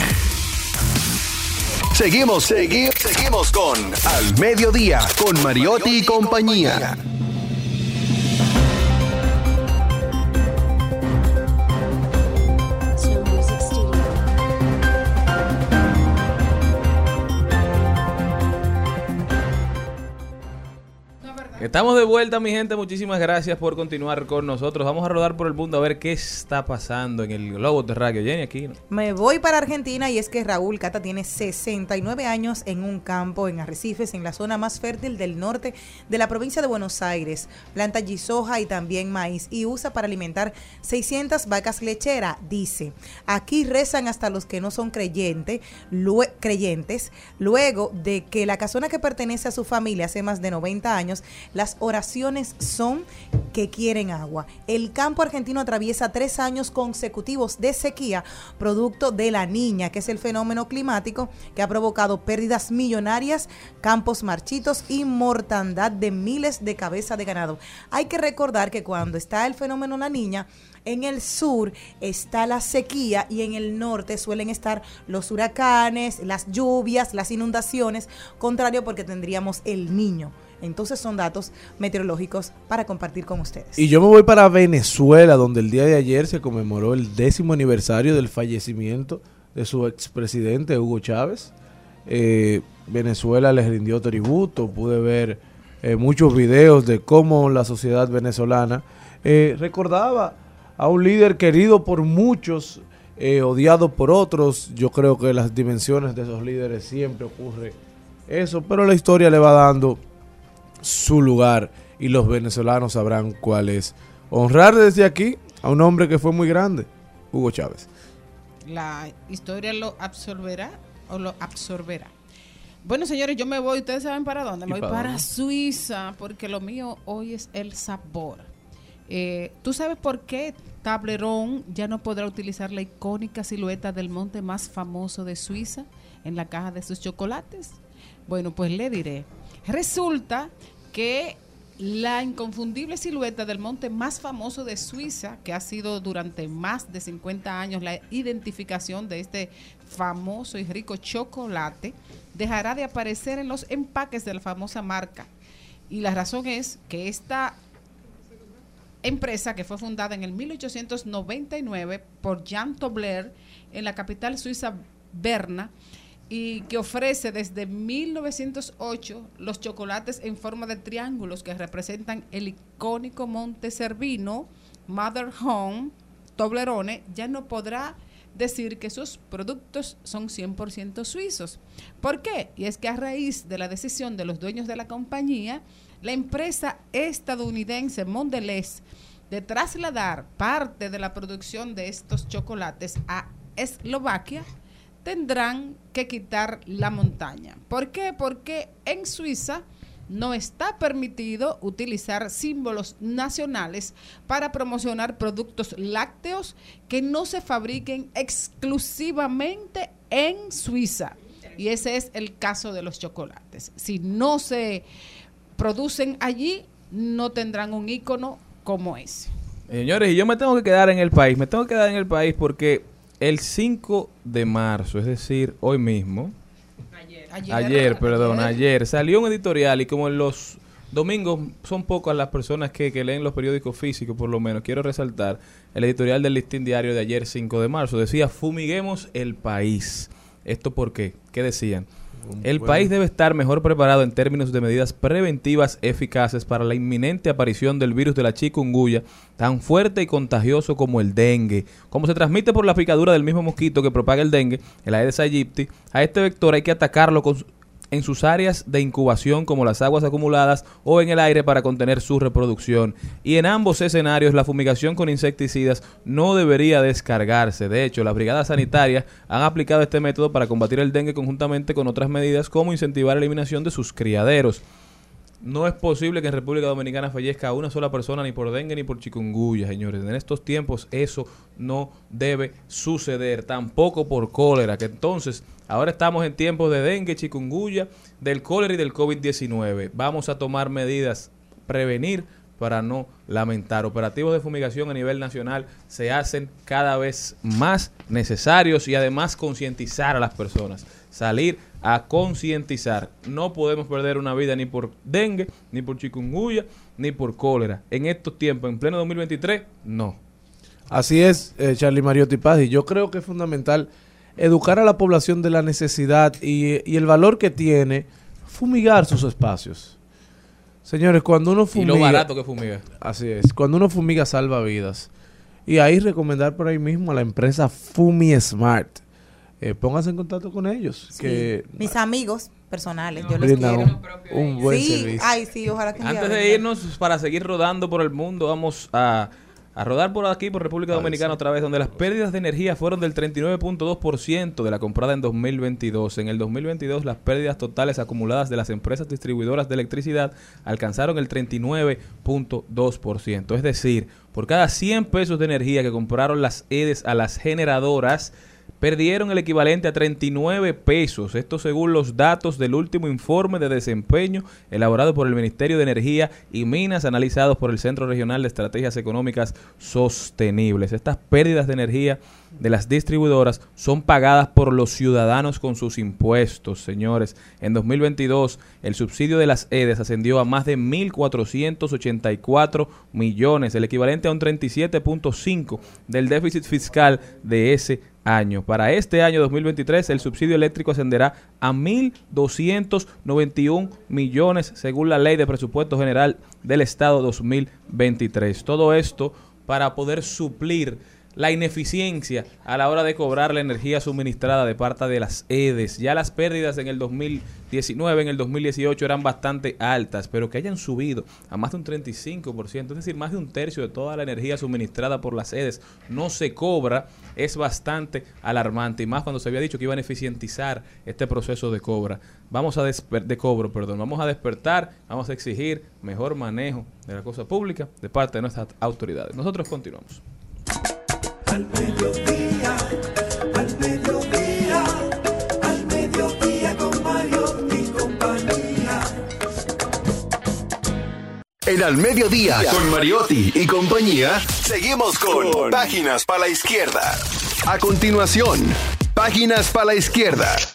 Seguimos, seguimos, seguimos con Al Mediodía, con Mariotti y compañía. Estamos de vuelta, mi gente. Muchísimas gracias por continuar con nosotros. Vamos a rodar por el mundo a ver qué está pasando en el globo terráqueo. Jenny, aquí. Me voy para Argentina y es que Raúl Cata tiene 69 años en un campo en Arrecifes, en la zona más fértil del norte de la provincia de Buenos Aires. Planta soja y también maíz y usa para alimentar 600 vacas lecheras. Dice, aquí rezan hasta los que no son creyentes, lue- creyentes. Luego de que la casona que pertenece a su familia hace más de 90 años, las oraciones son que quieren agua. El campo argentino atraviesa tres años consecutivos de sequía, producto de la niña, que es el fenómeno climático que ha provocado pérdidas millonarias, campos marchitos y mortandad de miles de cabezas de ganado. Hay que recordar que cuando está el fenómeno la niña, en el sur está la sequía y en el norte suelen estar los huracanes, las lluvias, las inundaciones, contrario porque tendríamos el niño. Entonces son datos meteorológicos para compartir con ustedes. Y yo me voy para Venezuela, donde el día de ayer se conmemoró el décimo aniversario del fallecimiento de su expresidente Hugo Chávez. Eh, Venezuela les rindió tributo, pude ver eh, muchos videos de cómo la sociedad venezolana eh, recordaba a un líder querido por muchos, odiado por otros. Yo creo que las dimensiones de esos líderes siempre ocurre eso, pero la historia le va dando su lugar y los venezolanos sabrán cuál es. Honrar desde aquí a un hombre que fue muy grande, Hugo Chávez. La historia lo absorberá o lo absorberá. Bueno, señores, yo me voy. ¿Ustedes saben para dónde? ¿Y Me voy para? Suiza, porque lo mío hoy es el sabor. Eh, ¿Tú sabes por qué Tablerón ya no podrá utilizar la icónica silueta del monte más famoso de Suiza en la caja de sus chocolates? Bueno, pues le diré. Resulta que la inconfundible silueta del monte más famoso de Suiza, que ha sido durante más de 50 años la identificación de este famoso y rico chocolate, dejará de aparecer en los empaques de la famosa marca. Y la razón es que esta empresa que fue fundada en el 1899 por Jean Tobler en la capital suiza Berna y que ofrece desde 1908 los chocolates en forma de triángulos que representan el icónico Monte Cervino, Mother Home, Toblerone, ya no podrá decir que sus productos son 100% suizos. ¿Por qué? Y es que a raíz de la decisión de los dueños de la compañía, la empresa estadounidense Mondelez de trasladar parte de la producción de estos chocolates a Eslovaquia, tendrán que quitar la montaña. ¿Por qué? Porque en Suiza no está permitido utilizar símbolos nacionales para promocionar productos lácteos que no se fabriquen exclusivamente en Suiza. Y ese es el caso de los chocolates. Si no se producen allí, no tendrán un icono como ese. Señores, y yo me tengo que quedar en el país. Me tengo que quedar en el país porque el 5 de marzo, es decir, hoy mismo, ayer, perdón, ayer, salió un editorial y como en los domingos son pocas las personas que, que leen los periódicos físicos, por lo menos, quiero resaltar el editorial del listín diario de ayer 5 de marzo. Decía, fumiguemos el país. ¿Esto por qué? ¿Qué decían? El país debe estar mejor preparado en términos de medidas preventivas eficaces para la inminente aparición del virus de la chikungunya, tan fuerte y contagioso como el dengue. Como se transmite por la picadura del mismo mosquito que propaga el dengue, el Aedes aegypti, a este vector hay que atacarlo con su- en sus áreas de incubación como las aguas acumuladas o en el aire para contener su reproducción. Y en ambos escenarios la fumigación con insecticidas no debería descargarse. De hecho, las brigadas sanitarias han aplicado este método para combatir el dengue conjuntamente con otras medidas como incentivar la eliminación de sus criaderos. No es posible que en República Dominicana fallezca una sola persona ni por dengue ni por chikungunya, señores. En estos tiempos eso no debe suceder, tampoco por cólera, que entonces ahora estamos en tiempos de dengue, chikungunya, del cólera y del COVID-19. Vamos a tomar medidas, prevenir para no lamentar. Operativos de fumigación a nivel nacional se hacen cada vez más necesarios y además concientizar a las personas. Salir a concientizar. No podemos perder una vida ni por dengue, ni por chikungunya, ni por cólera. En estos tiempos, en pleno 2023, no. Así es, eh, Charlie Mariotti Paz, y yo creo que es fundamental educar a la población de la necesidad y, y el valor que tiene fumigar sus espacios. Señores, cuando uno Y fumiga... lo barato que fumiga. Así es. Cuando uno fumiga salva vidas. Y ahí recomendar por ahí mismo a la empresa Fumi Smart. Eh, pónganse en contacto con ellos. Sí, Que mis amigos personales, yo los quiero. un, un buen sí, servicio. ay, sí, ojalá que Antes de irnos, para seguir rodando por el mundo, vamos a, a rodar por aquí, por República Dominicana otra vez, donde las pérdidas de energía fueron del 39.2% de la comprada en 2022. En el 2022, las pérdidas totales acumuladas de las empresas distribuidoras de electricidad alcanzaron el 39.2%. Es decir, por cada 100 pesos de energía que compraron las EDES a las generadoras, perdieron el equivalente a 39 pesos. Esto según los datos del último informe de desempeño elaborado por el Ministerio de Energía y Minas, analizados por el Centro Regional de Estrategias Económicas Sostenibles. Estas pérdidas de energía de las distribuidoras son pagadas por los ciudadanos con sus impuestos, señores. En 2022, el subsidio de las EDES ascendió a más de 1.484 millones, el equivalente a un 37.5 del déficit fiscal de ese año. Para este año 2023 el subsidio eléctrico ascenderá a 1.291 millones según la ley de presupuesto general del Estado 2023. Todo esto para poder suplir la ineficiencia a la hora de cobrar la energía suministrada de parte de las EDES. Ya las pérdidas en el 2019, en el 2018 eran bastante altas, pero que hayan subido a más de un 35%, es decir, más de un tercio de toda la energía suministrada por las EDES no se cobra, es bastante alarmante y más cuando se había dicho que iban a eficientizar este proceso de cobra. Vamos a de cobro, perdón, vamos a despertar, vamos a exigir mejor manejo de la cosa pública de parte de nuestras autoridades. Nosotros continuamos. Al mediodía, al mediodía, al mediodía con Mario y compañía. En Al Mediodía, con Mariotti y compañía, seguimos con Páginas para la Izquierda. A continuación, Páginas para la Izquierda.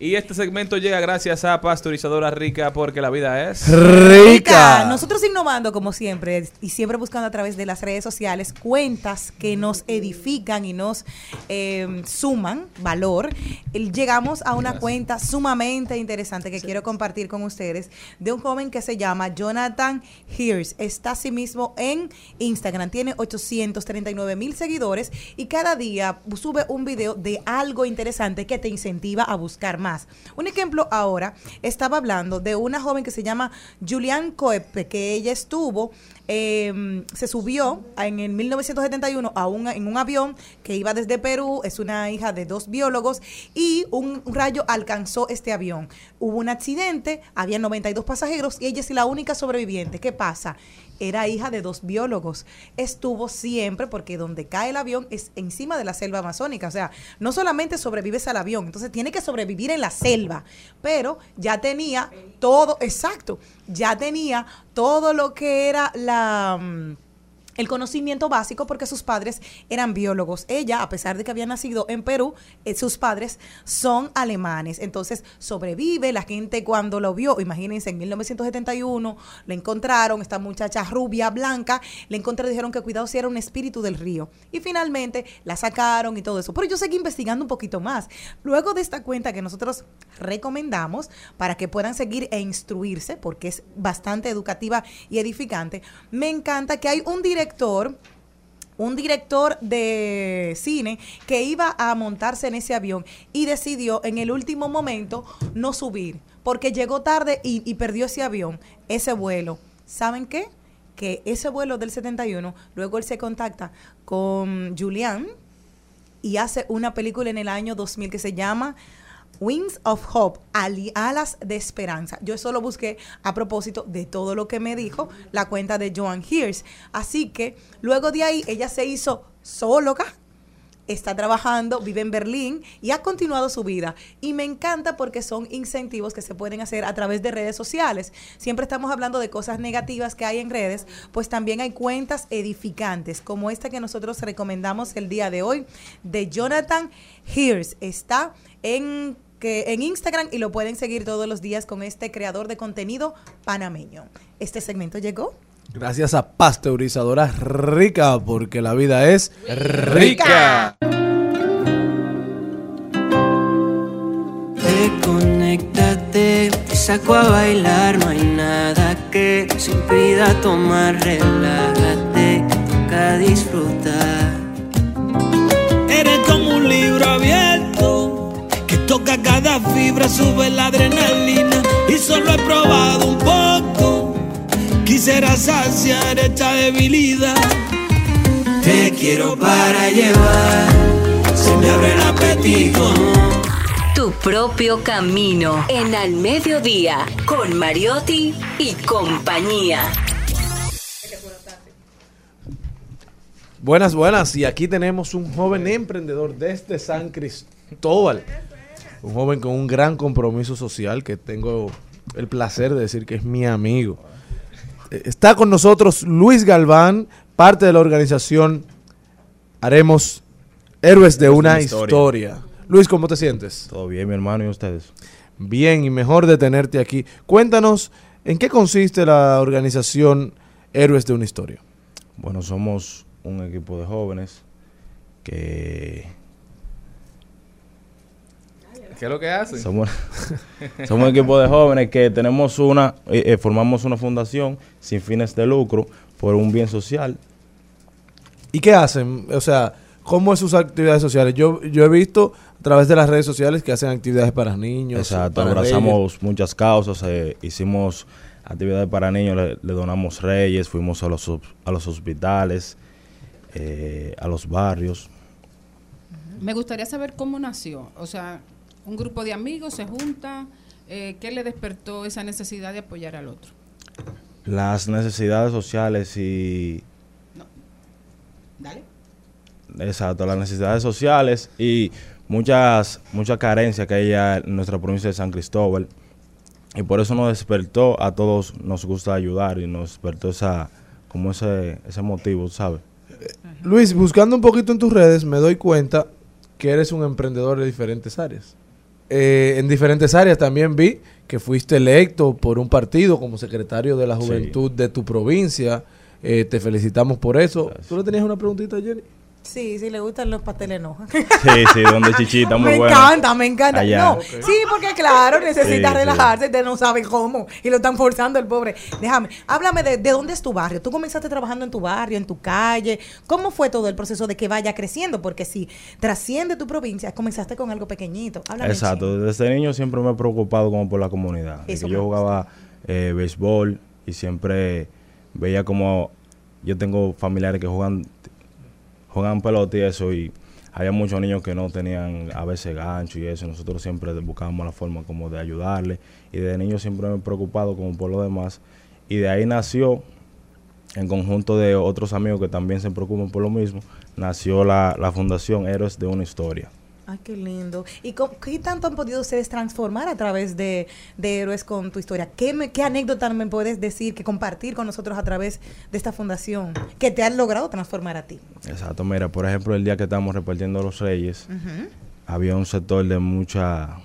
Y este segmento llega gracias a Pasteurizadora Rica porque la vida es Rica. Nosotros innovando como siempre y siempre buscando a través de las redes sociales cuentas que nos edifican y nos eh, suman valor. Llegamos a una cuenta sumamente interesante que quiero compartir con ustedes de un joven que se llama Jonathan Hears. Está asimismo en Instagram, tiene 839 mil seguidores y cada día sube un video de algo interesante que te incentiva a buscar más. Un ejemplo ahora, estaba hablando de una joven que se llama Julian Coepe, que ella estuvo, eh, se subió en el 1971 a un, en un avión que iba desde Perú, es una hija de dos biólogos, y un rayo alcanzó este avión. Hubo un accidente, había 92 pasajeros y ella es la única sobreviviente. ¿Qué pasa? Era hija de dos biólogos. Estuvo siempre, porque donde cae el avión es encima de la selva amazónica. O sea, no solamente sobrevives al avión, entonces tiene que sobrevivir en la selva. Pero ya tenía todo, exacto, ya tenía todo lo que era la... el conocimiento básico porque sus padres eran biólogos. Ella, a pesar de que había nacido en Perú, eh, sus padres son alemanes. Entonces sobrevive. La gente cuando lo vio, imagínense, en 1971 la encontraron, esta muchacha rubia, blanca, la encontraron dijeron que cuidado si era un espíritu del río. Y finalmente la sacaron y todo eso. Pero yo seguí investigando un poquito más. Luego de esta cuenta que nosotros recomendamos para que puedan seguir e instruirse, porque es bastante educativa y edificante, me encanta que hay un director un director de cine que iba a montarse en ese avión y decidió en el último momento no subir porque llegó tarde y, perdió ese avión, ese vuelo. ¿Saben qué? Que ese vuelo del 71, luego él se contacta con Julian y hace una película en el año 2000 que se llama Wings of Hope, alas de esperanza. Yo eso lo busqué a propósito de todo lo que me dijo la cuenta de Joan Hears. Así que luego de ahí ella se hizo zoóloga, está trabajando, vive en Berlín y ha continuado su vida. Y me encanta porque son incentivos que se pueden hacer a través de redes sociales. Siempre estamos hablando de cosas negativas que hay en redes, pues también hay cuentas edificantes, como esta que nosotros recomendamos el día de hoy, de Jonathan Hears. Está en que en Instagram y lo pueden seguir todos los días con este creador de contenido panameño. Este segmento llegó. Gracias a Pasteurizadora Rica, porque la vida es rica. Desconéctate, saco a bailar, no hay nada que se impida tomar, relájate, toca disfrutar. Eres como un libro abierto toca cada fibra, sube la adrenalina y solo he probado un poco. Quisiera saciar esta debilidad. Te quiero para llevar, se me abre el apetito. Tu propio camino en Al Mediodía con Mariotti y compañía. Buenas, buenas. Y aquí tenemos un joven emprendedor desde San Cristóbal. Un joven con un gran compromiso social que tengo el placer de decir que es mi amigo. Eh, Está con nosotros Luis Galván, parte de la organización Haremos Héroes de una historia. Luis, ¿cómo te sientes? Todo bien, mi hermano, ¿y ustedes? Bien, y mejor de tenerte aquí. Cuéntanos, ¿en qué consiste la organización Héroes de una historia? Bueno, somos un equipo de jóvenes que ¿Qué es lo que hacen? somos, somos un equipo de jóvenes que tenemos una, eh, eh, formamos una fundación sin fines de lucro por un bien social. ¿Y qué hacen? O sea, ¿cómo es sus actividades sociales? Yo, yo he visto a través de las redes sociales que hacen actividades para niños. Exacto, para abrazamos reyes. muchas causas, eh, hicimos actividades para niños, le, le donamos reyes, fuimos a los, a los hospitales, eh, a los barrios. Me gustaría saber cómo nació. O sea, un grupo de amigos se junta. eh, ¿Qué le despertó esa necesidad de apoyar al otro? Las necesidades sociales y... Dale. Exacto, las necesidades sociales y muchas muchas carencias que hay ya en nuestra provincia de San Cristóbal. Y por eso nos despertó, a todos nos gusta ayudar y nos despertó esa como ese, ese motivo, ¿sabes? Luis, buscando un poquito en tus redes, me doy cuenta que eres un emprendedor de diferentes áreas. Eh, en diferentes áreas también vi que fuiste electo por un partido como secretario de la Sí. juventud de tu provincia. Eh, te felicitamos por eso. ¿Tú le tenías una preguntita, Jenny? Sí, sí, le gustan los pasteles no. Sí, sí, donde chichita, muy me bueno. encanta, me encanta. Allá. No, sí, porque claro, necesita Sí, sí. relajarse, usted no sabe cómo y lo están forzando el pobre. Déjame, háblame de, de dónde es tu barrio. Tú comenzaste trabajando en tu barrio, en tu calle. ¿Cómo fue todo el proceso de que vaya creciendo? Porque si trasciende tu provincia, comenzaste con algo pequeñito. Háblame. Exacto, desde niño siempre me he preocupado como por la comunidad. Eso que me yo jugaba eh, béisbol y siempre veía como yo tengo familiares que juegan juegan pelota y eso y había muchos niños que no tenían a veces gancho y eso. Nosotros siempre buscábamos la forma como de ayudarle y de niño siempre me he preocupado como por lo demás y de ahí nació en conjunto de otros amigos que también se preocupan por lo mismo, nació la, la fundación Héroes de una Historia. Ay, qué lindo. ¿Y cómo- qué tanto han podido ustedes transformar a través de, de Héroes con tu historia? ¿Qué, me- ¿Qué anécdota me puedes decir, que compartir con nosotros a través de esta fundación que te han logrado transformar a ti? Exacto, mira, por ejemplo, el día que estábamos repartiendo los reyes, había un sector de mucha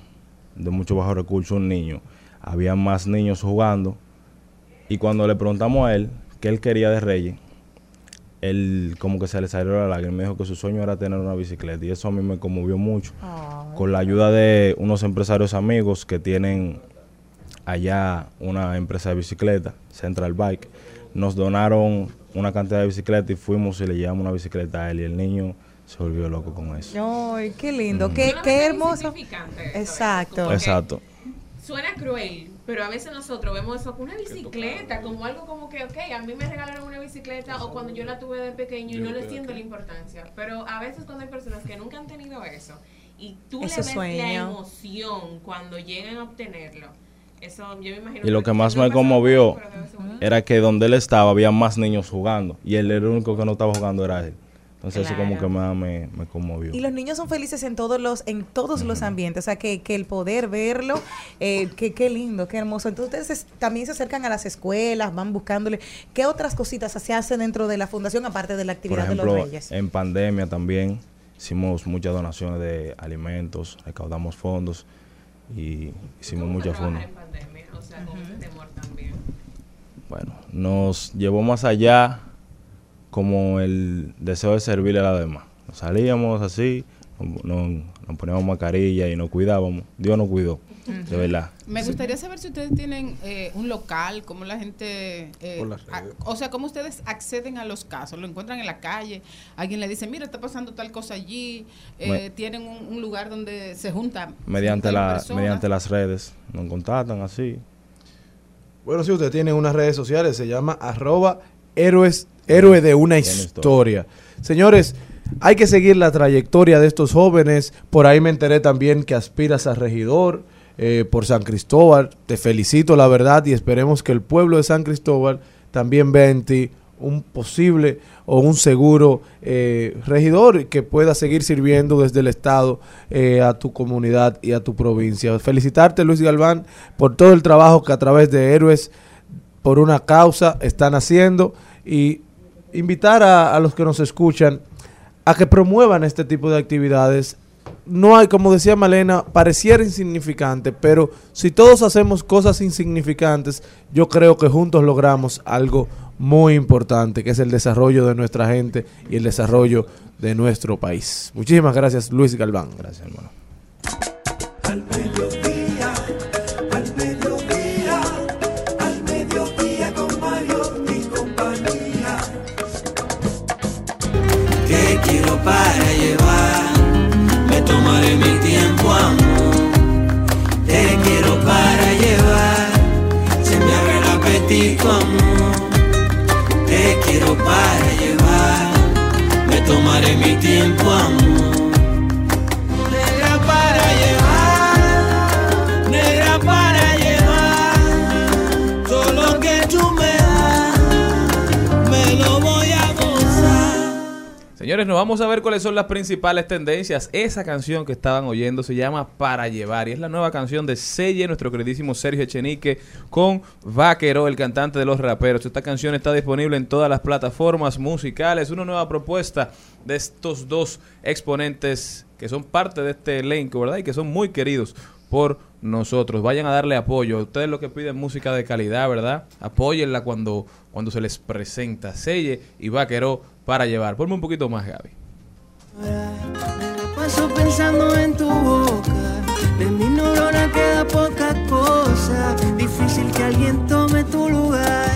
de mucho bajo recurso, un niño. Había más niños jugando y cuando le preguntamos a él qué él quería de reyes, él como que se le salió la lágrima y me dijo que su sueño era tener una bicicleta y eso a mí me conmovió mucho. Con la ayuda de unos empresarios amigos que tienen allá una empresa de bicicleta, Central Bike, nos donaron una cantidad de bicicletas y fuimos y le llevamos una bicicleta a él y el niño se volvió loco con eso. Ay, qué lindo, Mm. qué, qué hermoso. eso, Exacto. Exacto. Suena cruel, pero a veces nosotros vemos eso como una bicicleta, como algo como que, ok, a mí me regalaron una bicicleta o cuando yo la tuve de pequeño y no le siento la importancia. Pero a veces cuando hay personas que nunca han tenido eso y tú Ese le ves la emoción cuando llegan a obtenerlo, eso yo me imagino Y lo que más me conmovió era que donde él estaba había más niños jugando y él el único que no estaba jugando era él. Entonces eso como que más me, me conmovió. Y los niños son felices en todos los en todos los ambientes, o sea que, que el poder verlo, eh, que qué lindo, qué hermoso. Entonces ustedes es- también se acercan a las escuelas, van buscándole. ¿Qué otras cositas se hacen dentro de la fundación aparte de la Por actividad de los ejemplo, Reyes? en pandemia también hicimos muchas donaciones de alimentos, recaudamos fondos y hicimos muchas fondos. en pandemia, o sea, temor también. Bueno, nos llevó más allá como el deseo de servirle a la demás. Salíamos así nos, nos- nos poníamos mascarilla y nos cuidábamos. Dios nos cuidó, de verdad. Me gustaría saber si ustedes tienen eh, un local, cómo la gente, eh, a- o sea, cómo ustedes acceden a los casos, lo encuentran en la calle, alguien le dice, mira, está pasando tal cosa allí, eh, Me- tienen un, un lugar donde se junta Mediante, 50 la, personas. mediante las redes nos contactan así. Bueno, si usted tiene unas redes sociales, se llama arroba héroes, héroe de una historia. Señores, hay que seguir la trayectoria de estos jóvenes. Por ahí me enteré también que aspiras a regidor eh, por San Cristóbal. Te felicito, la verdad, y esperemos que el pueblo de San Cristóbal también vea en ti un posible o un seguro eh, regidor que pueda seguir sirviendo desde el Estado eh, a tu comunidad y a tu provincia. Felicitarte, Luis Galván, por todo el trabajo que a través de Héroes por una causa están haciendo y invitar a, a los que nos escuchan a que promuevan este tipo de actividades. No hay, como decía Malena, pareciera insignificante, pero si todos hacemos cosas insignificantes, yo creo que juntos logramos algo muy importante, que es el desarrollo de nuestra gente y el desarrollo de nuestro país. Muchísimas gracias, Luis Galván. Gracias, hermano. Quiero para llevar, me tomaré mi tiempo, amor. Señores, nos vamos a ver cuáles son las principales tendencias. Esa canción que estaban oyendo se llama Para Llevar y es la nueva canción de Selle, nuestro queridísimo Sergio Echenique, con Vaquero, el cantante de los raperos. Esta canción está disponible en todas las plataformas musicales. Una nueva propuesta de estos dos exponentes que son parte de este elenco, ¿verdad? Y que son muy queridos por nosotros. Vayan a darle apoyo. Ustedes lo que piden música de calidad, ¿verdad? Apóyenla cuando, cuando se les presenta. Selle y Vaquero para llevar. Ponme un poquito más, Gaby. Paso pensando en tu boca, de mi neurona queda poca cosa. Difícil que alguien tome tu lugar.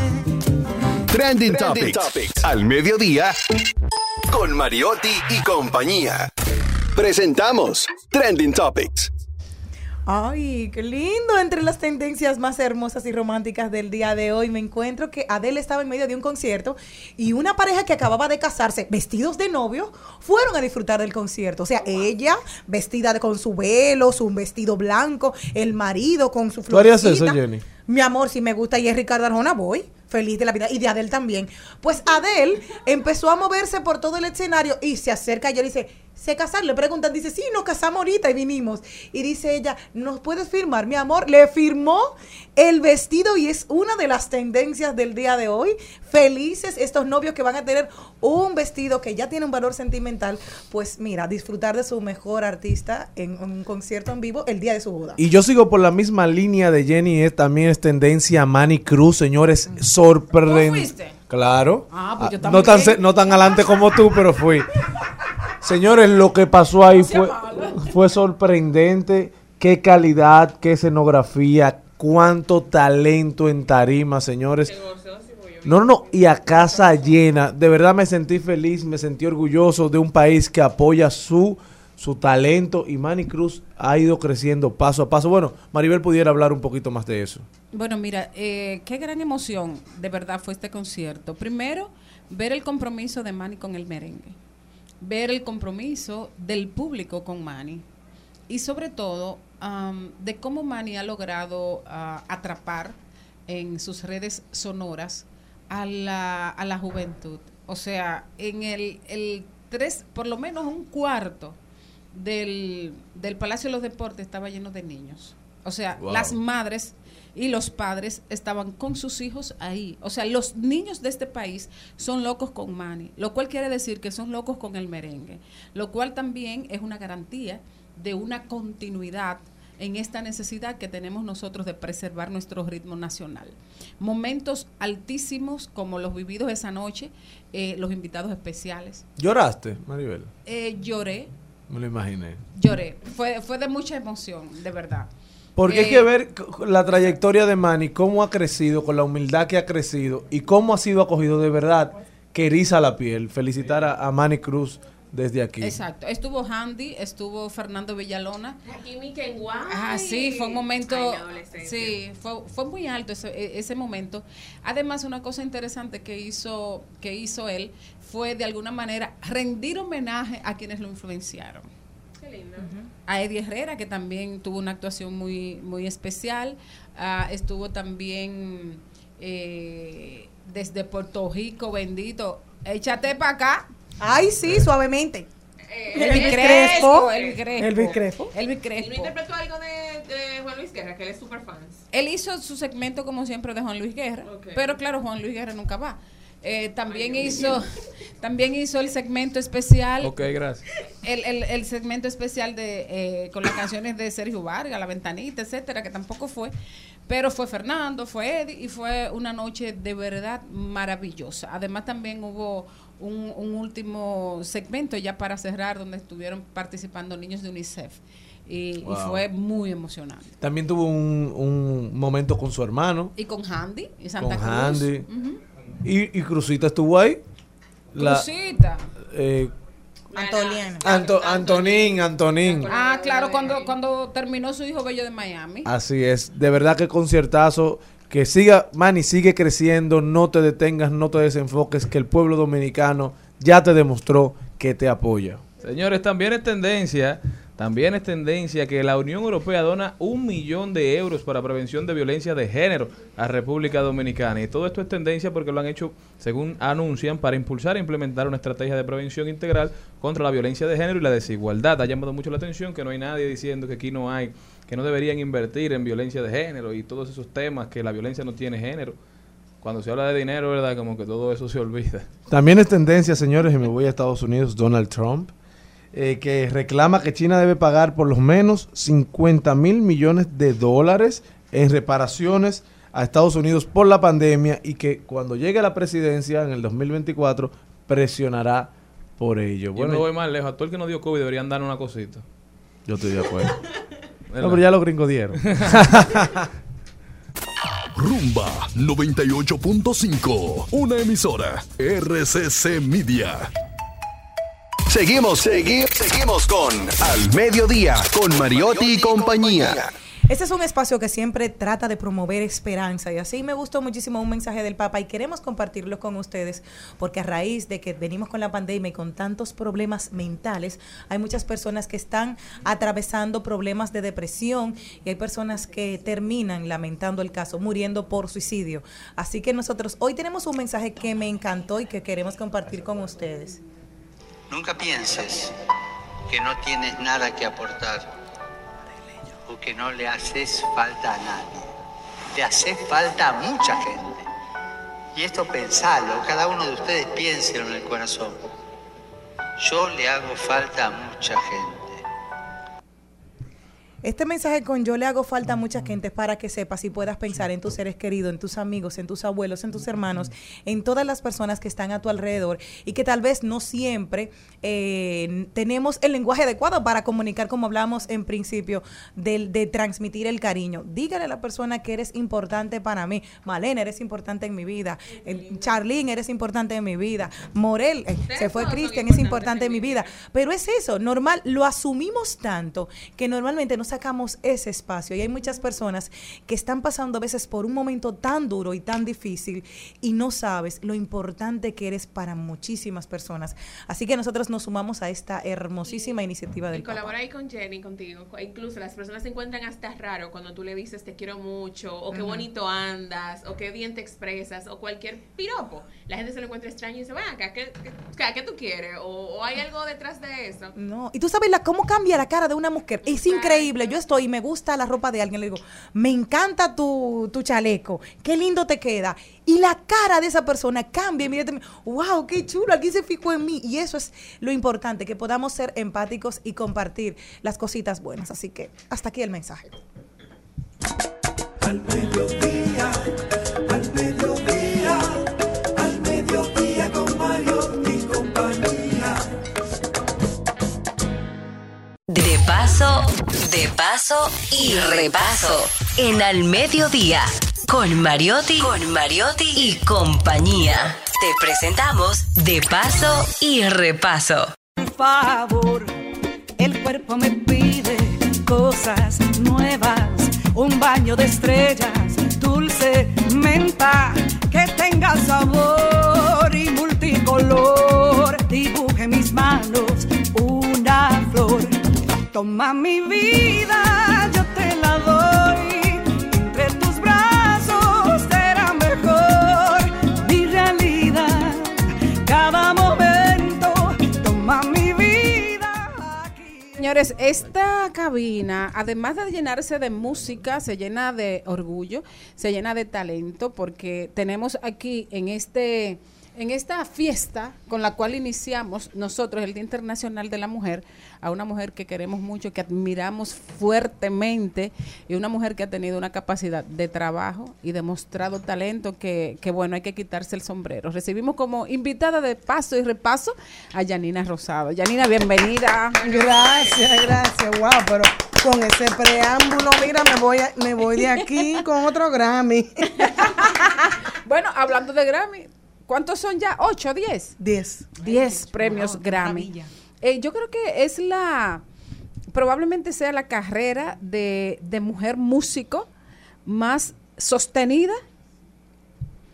Trending, Topics. Al mediodía. Con Mariotti y compañía. Presentamos Trending Topics. Ay, qué lindo. Entre las tendencias más hermosas y románticas del día de hoy me encuentro que Adele estaba en medio de un concierto y una pareja que acababa de casarse, vestidos de novio, fueron a disfrutar del concierto. O sea, ella vestida con su velo, su vestido blanco, el marido con su ¿Tú harías eso. Jenny? Mi amor, si me gusta y es Ricardo Arjona, voy. Feliz de la vida. Y de Adele también. Pues Adele empezó a moverse por todo el escenario y se acerca y yo le dice, ¿se casaron? Le preguntan, dice, sí, nos casamos ahorita y vinimos. Y dice ella, ¿nos puedes firmar? Mi amor, le firmó el vestido y es una de las tendencias del día de hoy. Felices estos novios que van a tener un vestido que ya tiene un valor sentimental. Pues mira, disfrutar de su mejor artista en un concierto en vivo el día de su boda. Y yo sigo por la misma línea de Jenny, es, también es tendencia Manny Cruz, señores, sorprendente. fuiste? Claro. Ah, pues yo Ah, no, tan, no tan adelante como tú, pero fui. Señores, lo que pasó ahí fue, fue sorprendente. Qué calidad, qué escenografía, cuánto talento en tarima, señores. No, no, no, y a casa llena. De verdad me sentí feliz, me sentí orgulloso de un país que apoya su, su talento y Manny Cruz ha ido creciendo paso a paso. Bueno, Maribel pudiera hablar un poquito más de eso. Bueno, mira, eh, qué gran emoción de verdad fue este concierto. Primero, ver el compromiso de Manny con el merengue, ver el compromiso del público con Manny y sobre todo de cómo Manny ha logrado ah, atrapar en sus redes sonoras a la, a la juventud. O sea, en el, el tres, por lo menos un cuarto del, del Palacio de los Deportes estaba lleno de niños. O sea, Wow. las madres y los padres estaban con sus hijos ahí. O sea, los niños de este país son locos con Manny, lo cual quiere decir que son locos con el merengue, lo cual también es una garantía de una continuidad en esta necesidad que tenemos nosotros de preservar nuestro ritmo nacional. Momentos altísimos como los vividos esa noche, eh, los invitados especiales. ¿Lloraste, Maribel? Eh, lloré, Me lo imaginé. Lloré. Fue, fue de mucha emoción, de verdad. Porque hay Eh, que ver la trayectoria de Manny, cómo ha crecido, con la humildad que ha crecido y cómo ha sido acogido de verdad, que eriza la piel. Felicitar a, a Manny Cruz desde aquí. Exacto. Estuvo Handy, estuvo Fernando Villalona. Aquí mi Kenway. Ah, sí, fue un momento, Ay, sí, fue, fue muy alto ese, e- ese momento. Además, una cosa interesante que hizo, que hizo él fue de alguna manera rendir homenaje a quienes lo influenciaron. Qué lindo. A Eddie Herrera, que también tuvo una actuación muy, muy especial. Ah, estuvo también eh, desde Puerto Rico, bendito. Échate para acá. Ay, sí, suavemente. Elvis Crespo. Elvis Crespo. Elvis Crespo. Elvis ¿Y no Crespo. interpretó algo de, de Juan Luis Guerra, que él es super fan? Él hizo su segmento como siempre de Juan Luis Guerra, Ok. pero claro, Juan Luis Guerra nunca va. Eh, también hizo también hizo el segmento especial Ok, gracias. el, el, el segmento especial de eh, con las canciones de Sergio Vargas, La Ventanita, etcétera, que tampoco fue, pero fue Fernando, fue Eddie y fue una noche de verdad maravillosa. Además también hubo un, un último segmento ya para cerrar donde estuvieron participando niños de UNICEF y, fue muy emocionante. También tuvo un, un momento con su hermano, Y con Handy y Santa con Cruz. Handy. Y, y Cruzita estuvo ahí. La- Cruzita. eh, Antoliano. Anto- Antonín, Antonín. Ah, claro, cuando, cuando terminó su hijo bello de Miami. Así es, de verdad que conciertazo, que siga, Manny, sigue creciendo, no te detengas, no te desenfoques, que el pueblo dominicano ya te demostró que te apoya. Señores, también es tendencia, también es tendencia que la Unión Europea dona un millón de euros para prevención de violencia de género a República Dominicana. Y todo esto es tendencia porque lo han hecho, según anuncian, para impulsar e implementar una estrategia de prevención integral contra la violencia de género y la desigualdad. Ha llamado mucho la atención que no hay nadie diciendo que aquí no hay, que no deberían invertir en violencia de género y todos esos temas, que la violencia no tiene género. Cuando se habla de dinero, ¿verdad? Como que todo eso se olvida. También es tendencia, señores, y me voy a Estados Unidos, Donald Trump, eh, que reclama que China debe pagar por lo menos 50 mil millones de dólares en reparaciones a Estados Unidos por la pandemia y que cuando llegue a la presidencia en el 2024 presionará por ello. Yo Bueno, me voy más lejos. A todo el que no dio COVID deberían dar una cosita. yo estoy de acuerdo. No, pero ya los gringos dieron. Rumba 98.5, una emisora RCC Media. Seguimos, seguimos, seguimos con Al Mediodía, con Mariotti y compañía. Este es un espacio que siempre trata de promover esperanza y así me gustó muchísimo un mensaje del Papa y queremos compartirlo con ustedes porque a raíz de que venimos con la pandemia y con tantos problemas mentales, hay muchas personas que están atravesando problemas de depresión y hay personas que terminan lamentando el caso, muriendo por suicidio. Así que nosotros hoy tenemos un mensaje que me encantó y que queremos compartir con ustedes. Nunca pienses que no tienes nada que aportar o que no le haces falta a nadie. Te hace falta a mucha gente. Y esto pensalo, cada uno de ustedes piénselo en el corazón. Yo le hago falta a mucha gente. Este mensaje con yo le hago falta a mucha gente para que sepas y puedas pensar en tus seres queridos, en tus amigos, en tus abuelos, en tus hermanos, en todas las personas que están a tu alrededor y que tal vez no siempre eh, tenemos el lenguaje adecuado para comunicar como hablamos en principio de, de transmitir el cariño. Dígale a la persona que eres importante para mí. Malena, eres importante en mi vida. Charlene, eres importante en mi vida. Morel, eh, se fue Cristian, es importante en mi vida. Pero es eso, normal, lo asumimos tanto que normalmente no sacamos ese espacio. Y hay muchas personas que están pasando a veces por un momento tan duro y tan difícil y no sabes lo importante que eres para muchísimas personas. Así que nosotros nos sumamos a esta hermosísima iniciativa del Y Papa. colabora ahí con Jenny, contigo. Incluso las personas se encuentran hasta raro cuando tú le dices te quiero mucho, o qué Ujú. bonito andas, o qué bien te expresas, o cualquier piropo. La gente se lo encuentra extraño y dice, bueno, ¿qué, qué, qué- qué tú quieres? O, o hay algo detrás de eso. No, y tú sabes la, cómo cambia la cara de una mujer. Es increíble. Yo estoy y me gusta la ropa de alguien. Le digo, me encanta tu, tu chaleco. Qué lindo te queda. Y la cara de esa persona cambia inmediatamente. ¡Wow! ¡Qué chulo! Aquí se fijó en mí. Y eso es lo importante, que podamos ser empáticos y compartir las cositas buenas. Así que hasta aquí el mensaje. De paso y repaso. En al mediodía. Con Mariotti, con Mariotti y compañía. Te presentamos De paso y repaso. Por favor, el cuerpo me pide cosas nuevas, un baño de estrellas, dulce menta, que tenga sabor y multicolor. Dibuje mis manos una flor. Toma mi vida, yo te la doy. Entre tus brazos será mejor mi realidad. Cada momento, toma mi vida. Señores, esta cabina, además de llenarse de música, se llena de orgullo, se llena de talento, porque tenemos aquí en este en esta fiesta con la cual iniciamos nosotros el Día Internacional de la Mujer, a una mujer que queremos mucho, que admiramos fuertemente, y una mujer que ha tenido una capacidad de trabajo y demostrado talento que, que bueno, hay que quitarse el sombrero. Recibimos como invitada de paso y repaso a Yanina Rosado. Yanina, bienvenida. Gracias, gracias. Wow, pero con ese preámbulo, mira, me voy, a- me voy de aquí con otro Grammy. Bueno, hablando de Grammy, ¿cuántos son ya? ¿Ocho, diez? Diez. Diez premios Grammy. Eh, yo creo que es la, probablemente sea la carrera de, de mujer músico más sostenida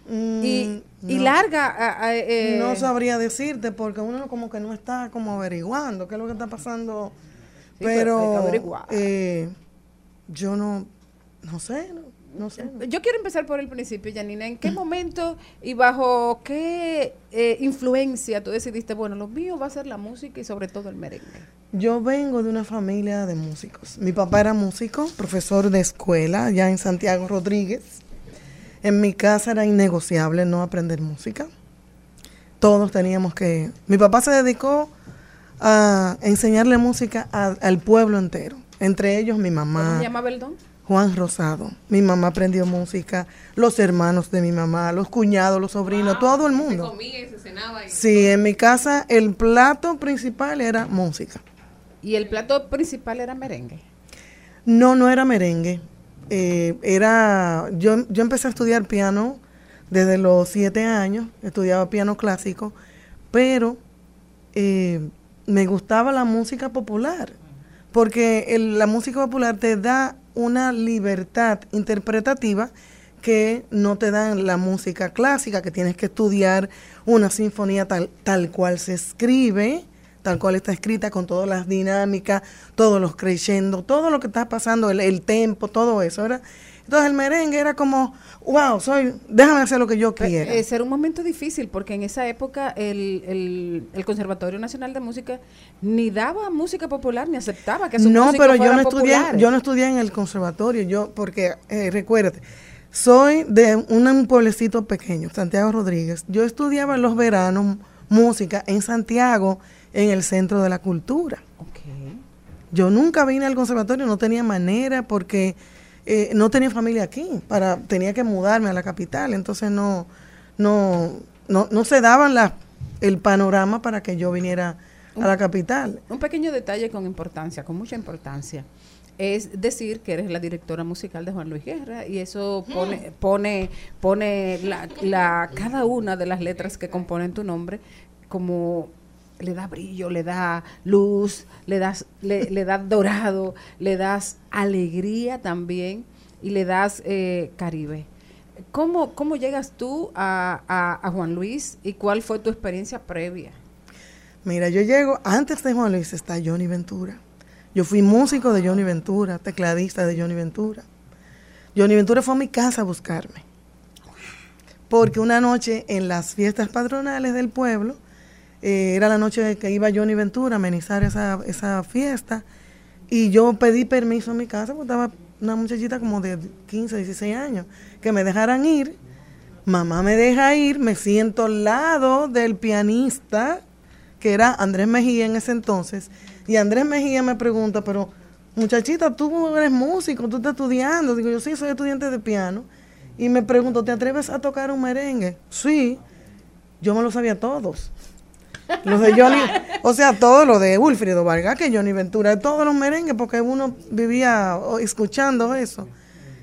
y, y no. larga. eh, no sabría decirte porque uno como que no está como averiguando qué es lo que está pasando. Sí, pero eh, yo no, no sé, no, no sé. Yo quiero empezar por el principio, Janina. ¿En qué momento y bajo qué eh, influencia tú decidiste, bueno, lo mío va a ser la música y sobre todo el merengue? Yo vengo de una familia de músicos. Mi papá era músico, profesor de escuela, ya en Santiago Rodríguez. En mi casa era innegociable no aprender música. Todos teníamos que... Mi papá se dedicó a enseñarle música a- al pueblo entero, entre ellos mi ¿Cómo mamá. se llama Beldón? Juan Rosado. Mi mamá aprendió música, los hermanos de mi mamá, los cuñados, los sobrinos, todo el Se mundo. comía y se cenaba. Y... Sí, en mi casa el plato principal era música. Y el plato principal era merengue. No, no era merengue. Eh, era, yo, yo empecé a estudiar piano desde los siete años, estudiaba piano clásico, pero eh, me gustaba la música popular, porque el- la música popular te da una libertad interpretativa que no te dan la música clásica, que tienes que estudiar una sinfonía tal, tal cual se escribe, tal cual está escrita, con todas las dinámicas, todos los crescendo, todo lo que está pasando, el, el tempo, todo eso. ¿verdad? Entonces el merengue era como, wow, soy, déjame hacer lo que yo quiera. Eh, era un momento difícil porque en esa época el, el, el Conservatorio Nacional de Música ni daba música popular ni aceptaba que sus no, músicos pero yo no estudié, populares. yo no estudié en el conservatorio, yo porque eh, recuérdate, soy de un, un pueblecito pequeño, Santiago Rodríguez. Yo estudiaba los veranos música en Santiago, en el Centro de la Cultura. Yo nunca vine al conservatorio, no tenía manera porque eh, no tenía familia aquí, para tenía que mudarme a la capital, entonces no no no, no se daban la, el panorama para que yo viniera a la capital. Un pequeño detalle con importancia, con mucha importancia, es decir que eres la directora musical de Juan Luis Guerra y eso pone pone pone la, la cada una de las letras que componen tu nombre como le da brillo, le da luz, le das le, le das dorado, le das alegría también y le das eh, Caribe. ¿Cómo, ¿Cómo llegas tú a, a- a Juan Luis y cuál fue tu experiencia previa? Mira, yo llego, antes de Juan Luis está Johnny Ventura. Yo fui músico de Johnny Ventura, tecladista de Johnny Ventura. Johnny Ventura fue a mi casa a buscarme. Porque una noche en las fiestas patronales del pueblo, eh, era la noche que iba Johnny Ventura a amenizar esa, esa fiesta, y yo pedí permiso en mi casa, porque estaba una muchachita como de 15, 16 años, que me dejaran ir. Mamá me deja ir, me siento al lado del pianista, que era Andrés Mejía en ese entonces, y Andrés Mejía me pregunta, pero muchachita, tú eres músico, tú estás estudiando. Digo, yo sí, soy estudiante de piano. Y me pregunto, ¿te atreves a tocar un merengue? Sí, yo me lo sabía todos. Los de Johnny, o sea, todo lo de Wilfrido Vargas, que Johnny Ventura, todos los merengues, porque uno vivía escuchando eso.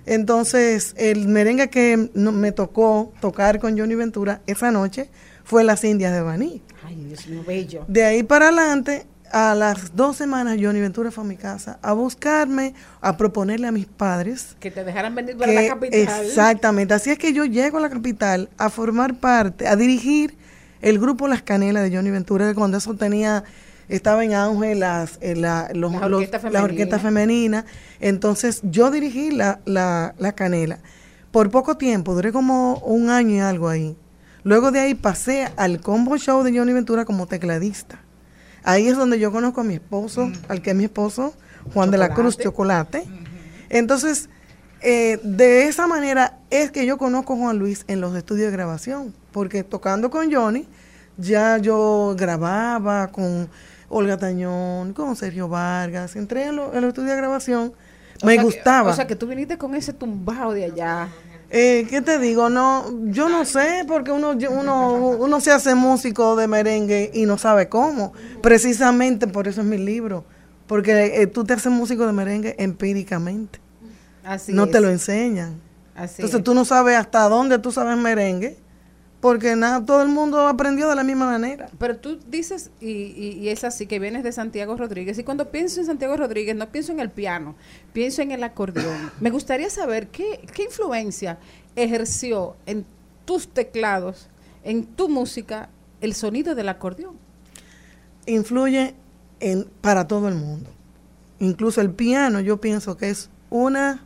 Entonces, el merengue que me tocó tocar con Johnny Ventura esa noche fue Las Indias de Baní. Ay, Dios mío, bello. De ahí para adelante, a las dos semanas, Johnny Ventura fue a mi casa a buscarme, a proponerle a mis padres Que te dejaran venir para la capital. Exactamente. Así es que yo llego a la capital a formar parte, a dirigir el grupo Las Canelas de Johnny Ventura, que cuando eso tenía, estaba en auge las, eh, la, los- Las los- orquestas las femeninas. orquestas femeninas. Entonces yo dirigí la, la, la Canela. Por poco tiempo, duré como un año y algo ahí. Luego de ahí pasé al combo show de Johnny Ventura como tecladista. Ahí es donde yo conozco a mi esposo, al que es mi esposo, Juan de la Cruz Chocolate. Entonces, eh, de esa manera es que yo conozco a Juan Luis en los estudios de grabación, porque tocando con Johnny, ya yo grababa con Olga Tañón, con Sergio Vargas, entré en, lo- en los estudios de grabación, O me que- gustaba. o sea, que tú viniste con ese tumbao de allá. Eh, ¿Qué te digo? No, yo no sé, porque uno, uno, uno se hace músico de merengue y no sabe cómo. Precisamente por eso es mi libro, porque eh, tú te haces músico de merengue empíricamente. Así no es. te lo enseñan. Así Entonces es. tú no sabes hasta dónde tú sabes merengue, porque nada, todo el mundo aprendió de la misma manera. Pero tú dices, y, y- y es así, que vienes de Santiago Rodríguez, y cuando pienso en Santiago Rodríguez, no pienso en el piano, pienso en el acordeón. Me gustaría saber qué, qué influencia ejerció en tus teclados, en tu música, el sonido del acordeón. influye en, para todo el mundo. Incluso el piano, yo pienso que es una...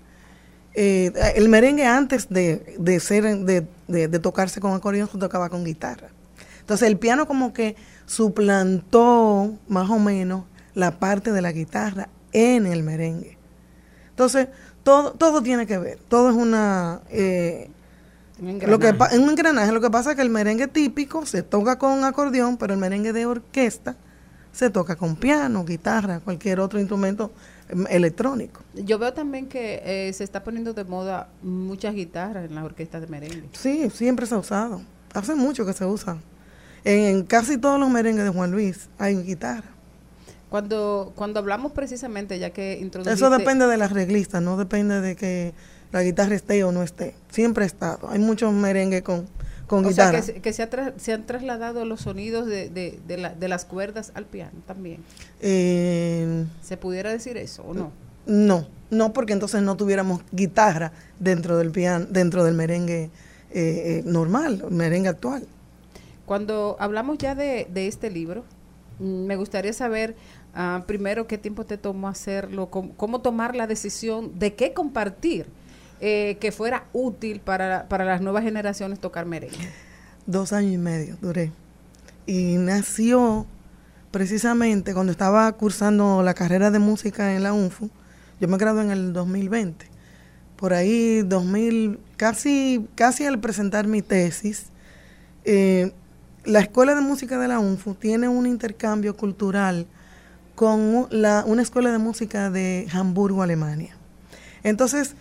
eh, el merengue antes de, de ser de, de- de tocarse con acordeón se tocaba con guitarra. Entonces el piano como que suplantó más o menos la parte de la guitarra en el merengue. Entonces todo, todo tiene que ver, todo es una... eh, lo que en un engranaje, lo que pasa es que el merengue típico se toca con acordeón, pero el merengue de orquesta se toca con piano, guitarra, cualquier otro instrumento electrónico. Yo veo también que eh, se está poniendo de moda muchas guitarras en las orquestas de merengue. Sí, siempre se ha usado. Hace mucho que se usa. En, en casi todos los merengues de Juan Luis hay guitarra. Cuando, cuando hablamos precisamente, ya que introduciste... Eso depende de las reglistas, no depende de que la guitarra esté o no esté. Siempre ha estado. Hay muchos merengues con, con o sea, guitarra. que, se- que se, ha se han trasladado los sonidos de, de, de, la- de las cuerdas al piano también. Eh, ¿Se pudiera decir eso o no? No, no, porque entonces no tuviéramos guitarra dentro del piano, dentro del merengue eh, eh, normal, merengue actual. Cuando hablamos ya de, de este libro, mm, me gustaría saber ah, primero qué tiempo te tomó hacerlo, cómo, cómo tomar la decisión de qué compartir eh, que fuera útil para, para las nuevas generaciones tocar merengue. Dos años y medio duré. Y nació precisamente cuando estaba cursando la carrera de música en la UNFU. Yo me gradué en el 2020. Por ahí, 2000, casi, casi al presentar mi tesis, eh, la Escuela de Música de la UNFU tiene un intercambio cultural con la- una escuela de música de Hamburgo, Alemania. Entonces,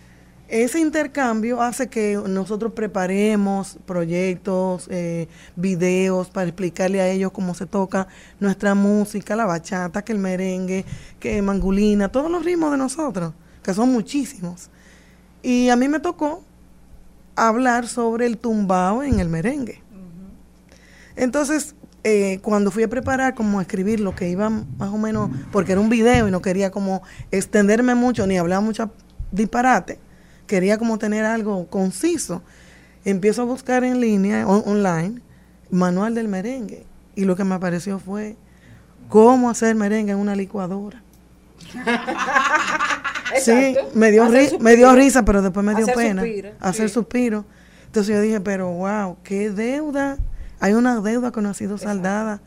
ese intercambio hace que nosotros preparemos proyectos, eh, videos para explicarle a ellos cómo se toca nuestra música, la bachata, que el merengue, que mangulina, todos los ritmos de nosotros, que son muchísimos. Y a mí me tocó hablar sobre el tumbao en el merengue. Entonces, eh, cuando fui a preparar, como a escribir lo que iba más o menos, porque era un video y no quería como extenderme mucho ni hablar mucho disparate, quería como tener algo conciso. Empiezo a buscar en línea, on- online, manual del merengue. Y lo que me apareció fue cómo hacer merengue en una licuadora. Sí, me dio, ri- suspiro. me dio risa, pero después me dio Hacer pena. suspiro, Hacer sí. suspiro. Entonces yo dije, pero wow, qué deuda. Hay una deuda que no ha sido saldada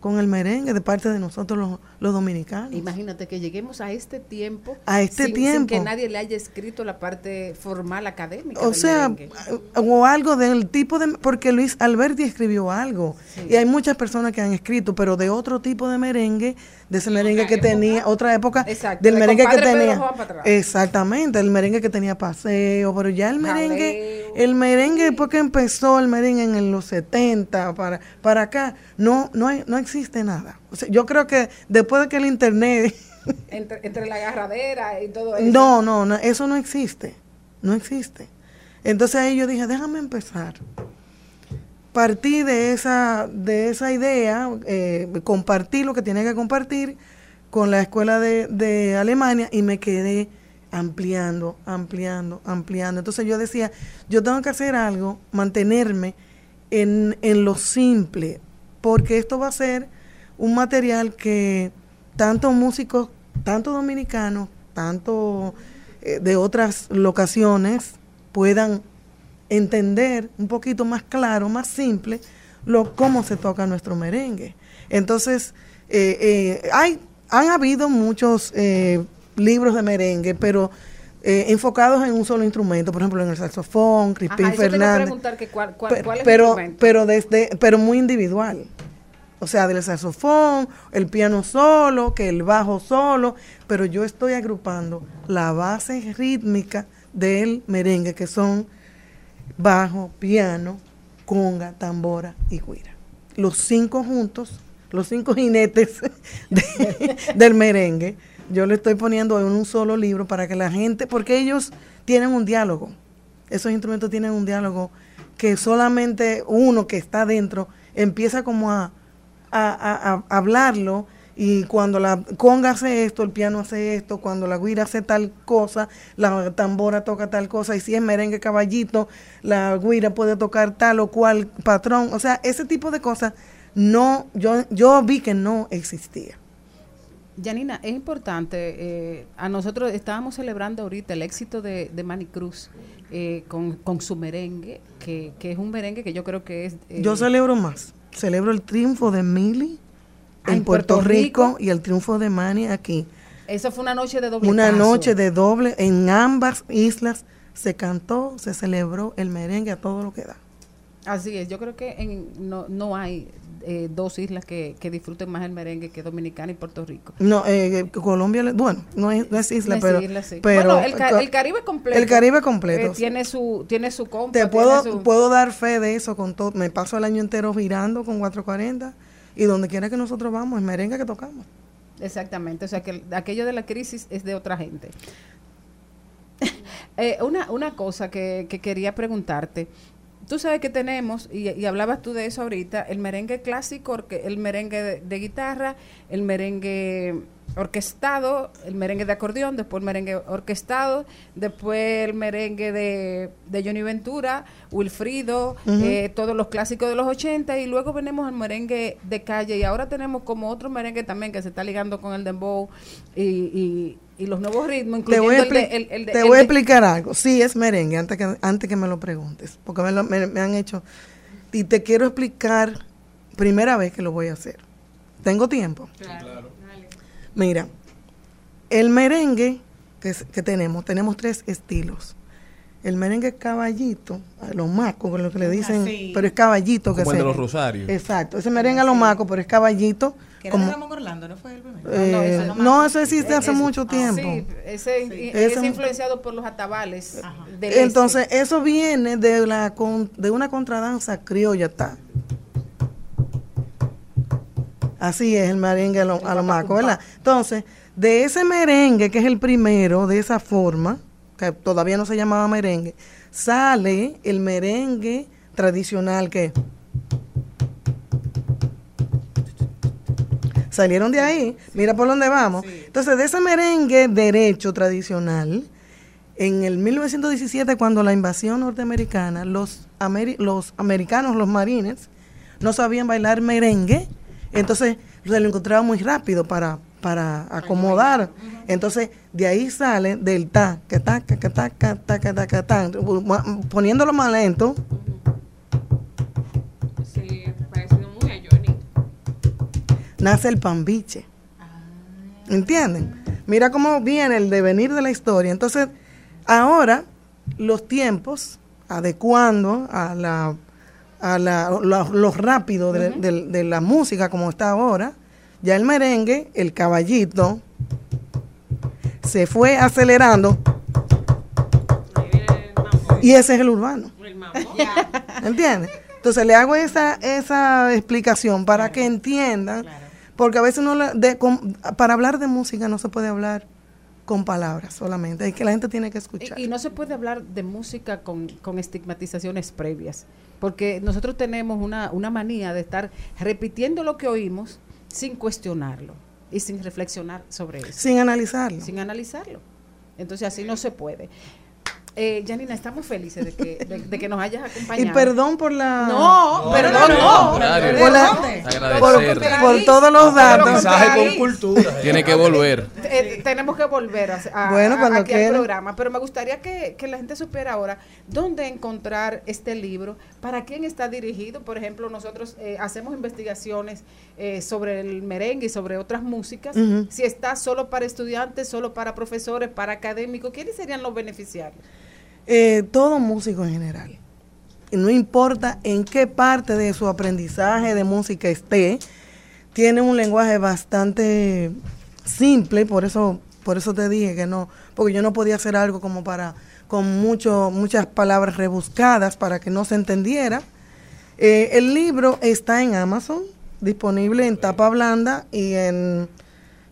con el merengue de parte de nosotros los, los dominicanos. Imagínate que lleguemos a este tiempo. A este sin, sin tiempo. que nadie le haya escrito la parte formal académica. O sea, merengue. o algo del tipo de... Porque Luis Alberti escribió algo. Y hay muchas personas que han escrito, pero de otro tipo de merengue, de ese merengue que tenía, otra época, Exacto, del de merengue que tenía... Exactamente, el merengue que tenía paseo, pero ya el merengue, el merengue, porque empezó el merengue en los 70 para, para acá, no, no, hay- no existe nada. O sea, yo creo que después de que el internet Entre, entre la agarradera y todo eso. No, no, no, eso no existe. No existe. Entonces ahí yo dije, déjame empezar. Partí de esa, de esa idea, eh, compartí lo que tenía que compartir con la escuela de, de Alemania y me quedé ampliando, ampliando, ampliando. Entonces yo decía, yo tengo que hacer algo, mantenerme en, en lo simple, porque esto va a ser un material que tanto músicos, tanto dominicanos, tanto eh, de otras locaciones puedan entender un poquito más claro, más simple, lo cómo se toca nuestro merengue. Entonces, eh, eh, hay, han habido muchos libros de merengue, pero eh, enfocados en un solo instrumento, por ejemplo en el saxofón, Crispín Ajá, eso te iba a Fernández preguntar que cuál, cuál, cuál es el pero instrumento. pero desde pero muy individual o sea del saxofón el piano solo que el bajo solo pero yo estoy agrupando la base rítmica del merengue que son bajo piano conga tambora y guira. Los cinco juntos los cinco jinetes de- del merengue yo le estoy poniendo en un solo libro para que la gente porque ellos tienen un diálogo. Esos instrumentos tienen un diálogo que solamente uno que está dentro empieza como a, a- a- a hablarlo y cuando la conga hace esto, el piano hace esto, cuando la guira hace tal cosa, la tambora toca tal cosa, y si es merengue caballito, la guira puede tocar tal o cual patrón, o sea, ese tipo de cosas no, yo, yo vi que no existía. Janina, es importante, eh, a nosotros estábamos celebrando ahorita el éxito de, de Manny Cruz eh, con, con su merengue, que, que es un merengue que yo creo que es... eh, Yo celebro más, celebro el triunfo de Mili Ah, en en Puerto, Puerto Rico, Rico. y el triunfo de Manny aquí. Eso fue una noche de doble Una paso. noche de doble, en ambas islas se cantó, se celebró el merengue a todo lo que da. Así es, yo creo que en, no, no hay eh, dos islas que, que disfruten más el merengue que Dominicana y Puerto Rico. No, eh, Colombia, le- bueno, no es, no es isla, No pero, isla, sí. pero Bueno, el, ca- el Caribe completo. El Caribe completo. eh, tiene su tiene su compa, Te puedo, su- puedo dar fe de eso con todo. Me paso el año entero girando con 440 y donde quiera que nosotros vamos, es merengue que tocamos. Exactamente, o sea que el- aquello de la crisis es de otra gente. Eh, una, una cosa que, que quería preguntarte. Tú sabes que tenemos, y, y hablabas tú de eso ahorita, el merengue clásico, el merengue de, de guitarra, el merengue orquestado, el merengue de acordeón, después el merengue orquestado, después el merengue de, de Johnny Ventura, Wilfrido, eh, todos los clásicos de los 80 y luego venimos al merengue de calle y ahora tenemos como otro merengue también que se está ligando con el dembow y, y, y los nuevos ritmos, Te incluyendo voy a, el de- expli- el- el de- te el voy a de- explicar algo. Sí, es merengue, antes que, antes que me lo preguntes, porque me, lo- me- me han hecho. Y te quiero explicar, primera vez que lo voy a hacer. ¿Tengo tiempo? Mira, el merengue que, es- que tenemos, tenemos tres estilos. El merengue caballito, a los macos, que es lo que le dicen, sí. pero es caballito que Como el se- de los rosarios. Exacto, ese merengue a los macos, pero es caballito. Que era como- Ramón Orlando, ¿no fue el primero? eh, no, eso existe hace mucho tiempo. Sí, ese, es influenciado por los atabales. del Entonces, eso viene de la con- de una contradanza criolla. ta. Así es el merengue a lo, a lo maco, ¿verdad? Entonces, de ese merengue, que es el primero, de esa forma, que todavía no se llamaba merengue, sale el merengue tradicional que salieron de ahí, mira por dónde vamos. Entonces, de ese merengue derecho tradicional, en el 1917, cuando la invasión norteamericana, los, ameri- los americanos, los marines, no sabían bailar merengue, entonces se lo encontraba muy rápido para, para acomodar. Entonces, de ahí sale del ta, que ta, que ta, que ta, que ta, que ta, poniéndolo más lento, Sí, parecido muy a Johnny. nace el pambiche. ¿Entienden? Mira cómo viene el devenir de la historia. Entonces, ahora los tiempos, adecuando a la a la, lo, lo rápido de, de- de la música como está ahora, ya el merengue, el caballito, se fue acelerando. Y ese es el urbano. ¿Entiendes? Entonces le hago esa, esa explicación para que entiendan, porque a veces no la- de- con- para hablar de música no se puede hablar con palabras solamente, es que la gente tiene que escuchar. Y, y no se puede hablar de música con, con estigmatizaciones previas, porque nosotros tenemos una, una manía de estar repitiendo lo que oímos sin cuestionarlo y sin reflexionar sobre eso. Sin analizarlo. Sin analizarlo. Entonces así no se puede. Eh, Janina, estamos felices de que, de, de que nos hayas acompañado. Y perdón por la... No, perdón, no. contrario. Por, la- Agradecer. por- por todos los datos. Mensaje con cultura. Tiene que volver. Eh, tenemos que volver a, a- Bueno, a- aquí al programa, pero me gustaría que, que la gente supiera ahora dónde encontrar este libro, para quién está dirigido. Por ejemplo, nosotros eh, hacemos investigaciones eh, sobre el merengue y sobre otras músicas. Si está solo para estudiantes, solo para profesores, para académicos, ¿quiénes serían los beneficiarios? Eh, todo músico en general. Y no importa en qué parte de su aprendizaje de música esté, tiene un lenguaje bastante simple, por eso, por eso te dije que no, porque yo no podía hacer algo como para, con mucho, muchas palabras rebuscadas para que no se entendiera. Eh, el libro está en Amazon, disponible en tapa blanda y en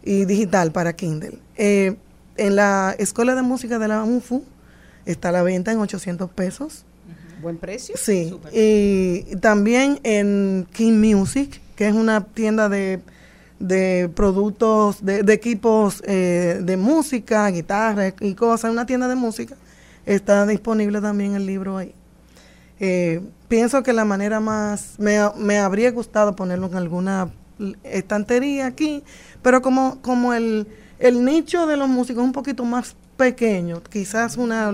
y digital para Kindle. Eh, en la Escuela de Música de la UNFU está a la venta en 800 pesos. Buen precio. Sí, y también en King Music, que es una tienda de, de productos, de, de equipos eh, de música, guitarra y cosas, una tienda de música, está disponible también el libro ahí. Eh, pienso que la manera más, me, me habría gustado ponerlo en alguna estantería aquí, pero como, como el, el nicho de los músicos es un poquito más pequeño, quizás una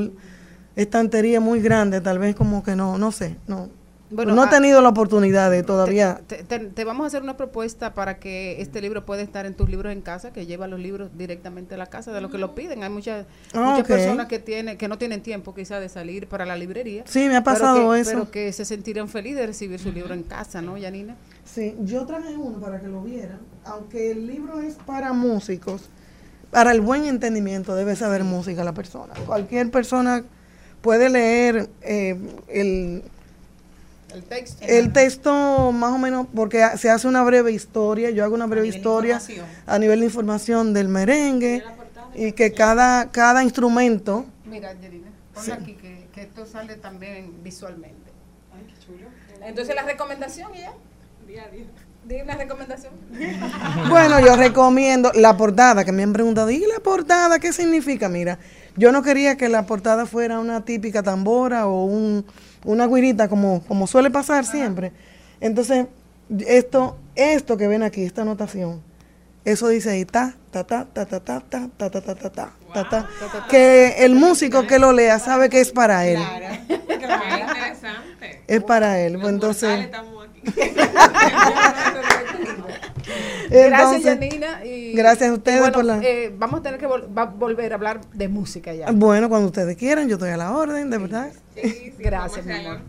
estantería muy grande, tal vez como que no, no sé, no. Bueno, no he ah, tenido la oportunidad de todavía. Te, te- te vamos a hacer una propuesta para que este libro pueda estar en tus libros en casa, que lleva los libros directamente a la casa de los que lo piden. Hay muchas, Ah, muchas personas que tienen, que no tienen tiempo quizá de salir para la librería. Sí, me ha pero pasado que- eso. Pero que se sentirían felices de recibir su libro en casa, ¿no, Yanina? Sí, yo traje uno para que lo vieran, aunque el libro es para músicos, para el buen entendimiento debe saber música la persona. Cualquier persona puede leer eh, el, El texto. el texto más o menos, porque se hace una breve historia, yo hago una breve historia a nivel de información del merengue y que cada, cada instrumento Mira, ponlo Sí. aquí, que, que esto sale también visualmente. Ay, qué chulo. Entonces, la recomendación ya. Di una recomendación. Bueno, yo recomiendo la portada, que me han preguntado, ¿y la portada qué significa? Mira, yo no quería que la portada fuera una típica tambora o un, una guirita como, como suele pasar siempre. Entonces, esto, esto que ven aquí, esta anotación, eso dice ahí, ta, ta, ta, ta, ta, ta, ta, ta, ta, ta, ta, ta, ta, ta, que el músico que lo lea sabe que es para él. interesante. Es para él. Pues entonces, Gracias, Yanina. y- gracias a ustedes bueno, por la- eh, vamos a tener que vol- va- volver a hablar de música ya. bueno, cuando ustedes quieran, yo estoy a la orden, de verdad. Gracias, mi amor.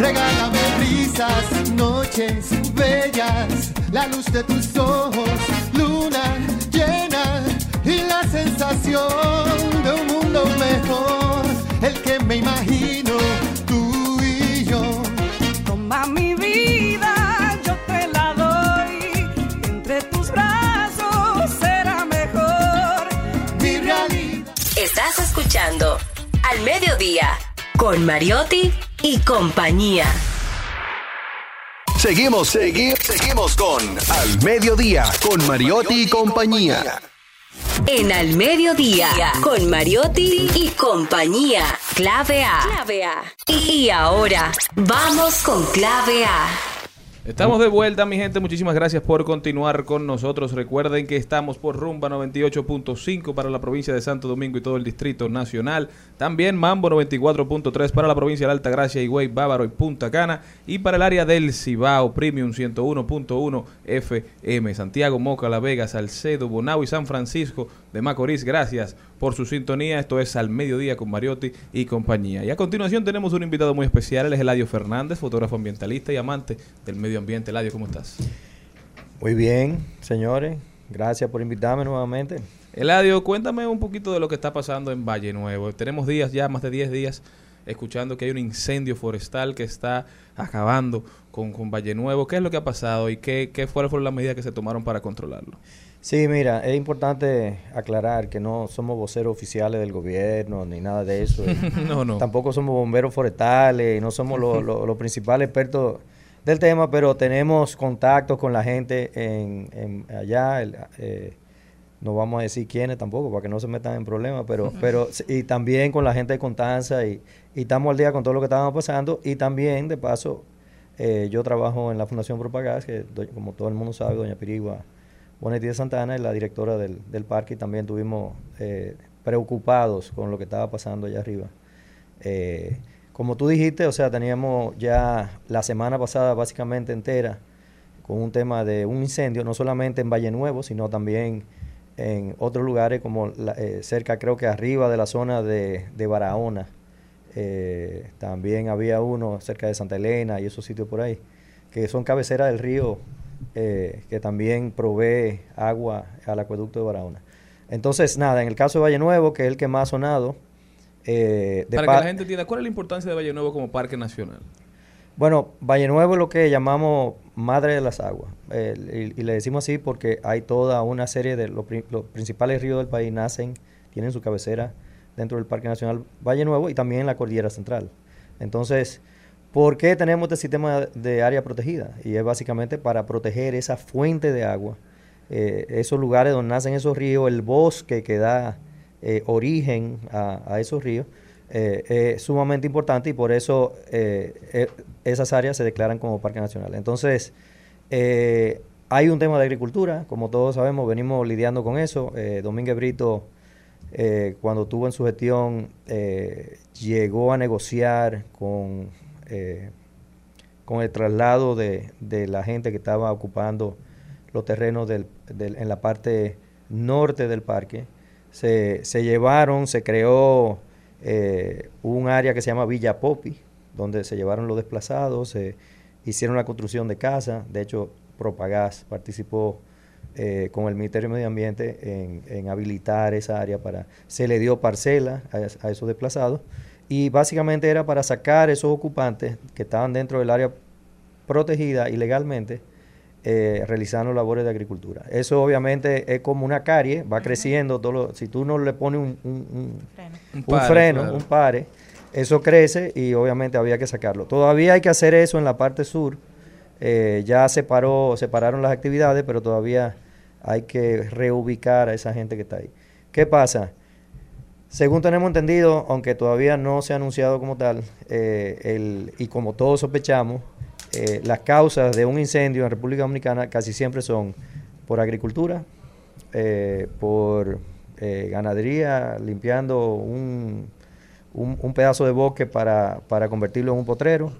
Regálame risas, noches bellas, la luz de tus ojos, luna llena y la sensación de un mundo el que me imagino tú y yo. Toma mi vida, yo te la doy. Entre tus brazos será mejor. Mi realidad. Estás escuchando Al Mediodía con Mariotti y compañía. Seguimos, seguimos, seguimos con Al Mediodía, con Mariotti y compañía. En Al Mediodía con Mariotti y compañía. Clave A. Clave A. Y ahora vamos con Clave A. Estamos de vuelta, mi gente. Muchísimas gracias por continuar con nosotros. Recuerden que estamos por Rumba 98.5 para la provincia de Santo Domingo y todo el Distrito Nacional. También Mambo 94.3 para la provincia de Altagracia, Higüey, Bávaro y Punta Cana. Y para el área del Cibao, Premium 101.1 FM. Santiago, Moca, La Vega, Salcedo, Bonao y San Francisco de Macorís. Gracias por su sintonía. Esto es Al Mediodía con Mariotti y compañía. Y a continuación tenemos un invitado muy especial. Él es Eladio Fernández, fotógrafo ambientalista y amante del medio ambiente. Eladio, ¿cómo estás? Muy bien, señores. Gracias por invitarme nuevamente. Eladio, cuéntame un poquito de lo que está pasando en Valle Nuevo. Tenemos días ya, más de 10 días, escuchando que hay un incendio forestal que está acabando con, con Valle Nuevo. ¿Qué es lo que ha pasado y qué, qué fueron, fueron las medidas que se tomaron para controlarlo? Sí, mira, es importante aclarar que no somos voceros oficiales del gobierno ni nada de eso. No, no. Tampoco somos bomberos forestales, no somos los los- los principales expertos del tema, pero tenemos contactos con la gente en, en allá. el, eh, no vamos a decir quiénes tampoco, para que no se metan en problemas, pero, pero y también con la gente de Constanza y, y estamos al día con todo lo que estábamos pasando y también, de paso, eh, yo trabajo en la Fundación Propagás, que como todo el mundo sabe, doña Pirigua Bonetti de Santana es la directora del, parque y también estuvimos eh, preocupados con lo que estaba pasando allá arriba. Eh, como tú dijiste, o sea, teníamos ya la semana pasada básicamente entera con un tema de un incendio, no solamente en Valle Nuevo, sino también en otros lugares como eh, cerca, creo que arriba de la zona de, Barahona. También había uno cerca de Santa Elena y esos sitios por ahí, que son cabeceras del río eh, que también provee agua al acueducto de Barahona. Entonces, nada, en el caso de Valle Nuevo, que es el que más ha sonado, eh, de Para pa- que la gente entienda, ¿cuál es la importancia de Valle Nuevo como parque nacional? bueno, Valle Nuevo es lo que llamamos madre de las aguas. Eh, y, y le decimos así porque hay toda una serie de los, los principales ríos del país nacen, tienen su cabecera dentro del Parque Nacional Valle Nuevo y también en la Cordillera Central. Entonces, ¿por qué tenemos este sistema de área protegida? Y es básicamente para proteger esa fuente de agua, eh, esos lugares donde nacen esos ríos, el bosque que da eh, origen a, esos ríos, eh, es sumamente importante y por eso esas áreas se declaran como parque nacional. Entonces, hay un tema de agricultura, como todos sabemos, venimos lidiando con eso. Domínguez Brito, eh, cuando tuvo en su gestión, llegó a negociar con, eh, con el traslado de, la gente que estaba ocupando los terrenos en la parte norte del parque. Se, llevaron, se creó eh, un área que se llama Villa Popi, donde se llevaron los desplazados, se hicieron la construcción de casas. De hecho, Propagás participó eh, con el Ministerio de Medio Ambiente en, habilitar esa área para... Se le dio parcela a esos desplazados y básicamente era para sacar esos ocupantes que estaban dentro del área protegida ilegalmente eh, realizando labores de agricultura. Eso obviamente es como una carie, va creciendo, todo lo- si tú no le pones un, un- un- Un un pare, freno, claro. un pare, eso crece y obviamente había que sacarlo. Todavía hay que hacer eso en la parte sur, eh, ya separó, separaron las actividades, pero todavía hay que reubicar a esa gente que está ahí. ¿Qué pasa? Según tenemos entendido, aunque todavía no se ha anunciado como tal, eh, el, y como todos sospechamos, eh, las causas de un incendio en República Dominicana casi siempre son por agricultura, eh, por ganadería, limpiando un, pedazo de bosque para convertirlo en un potrero,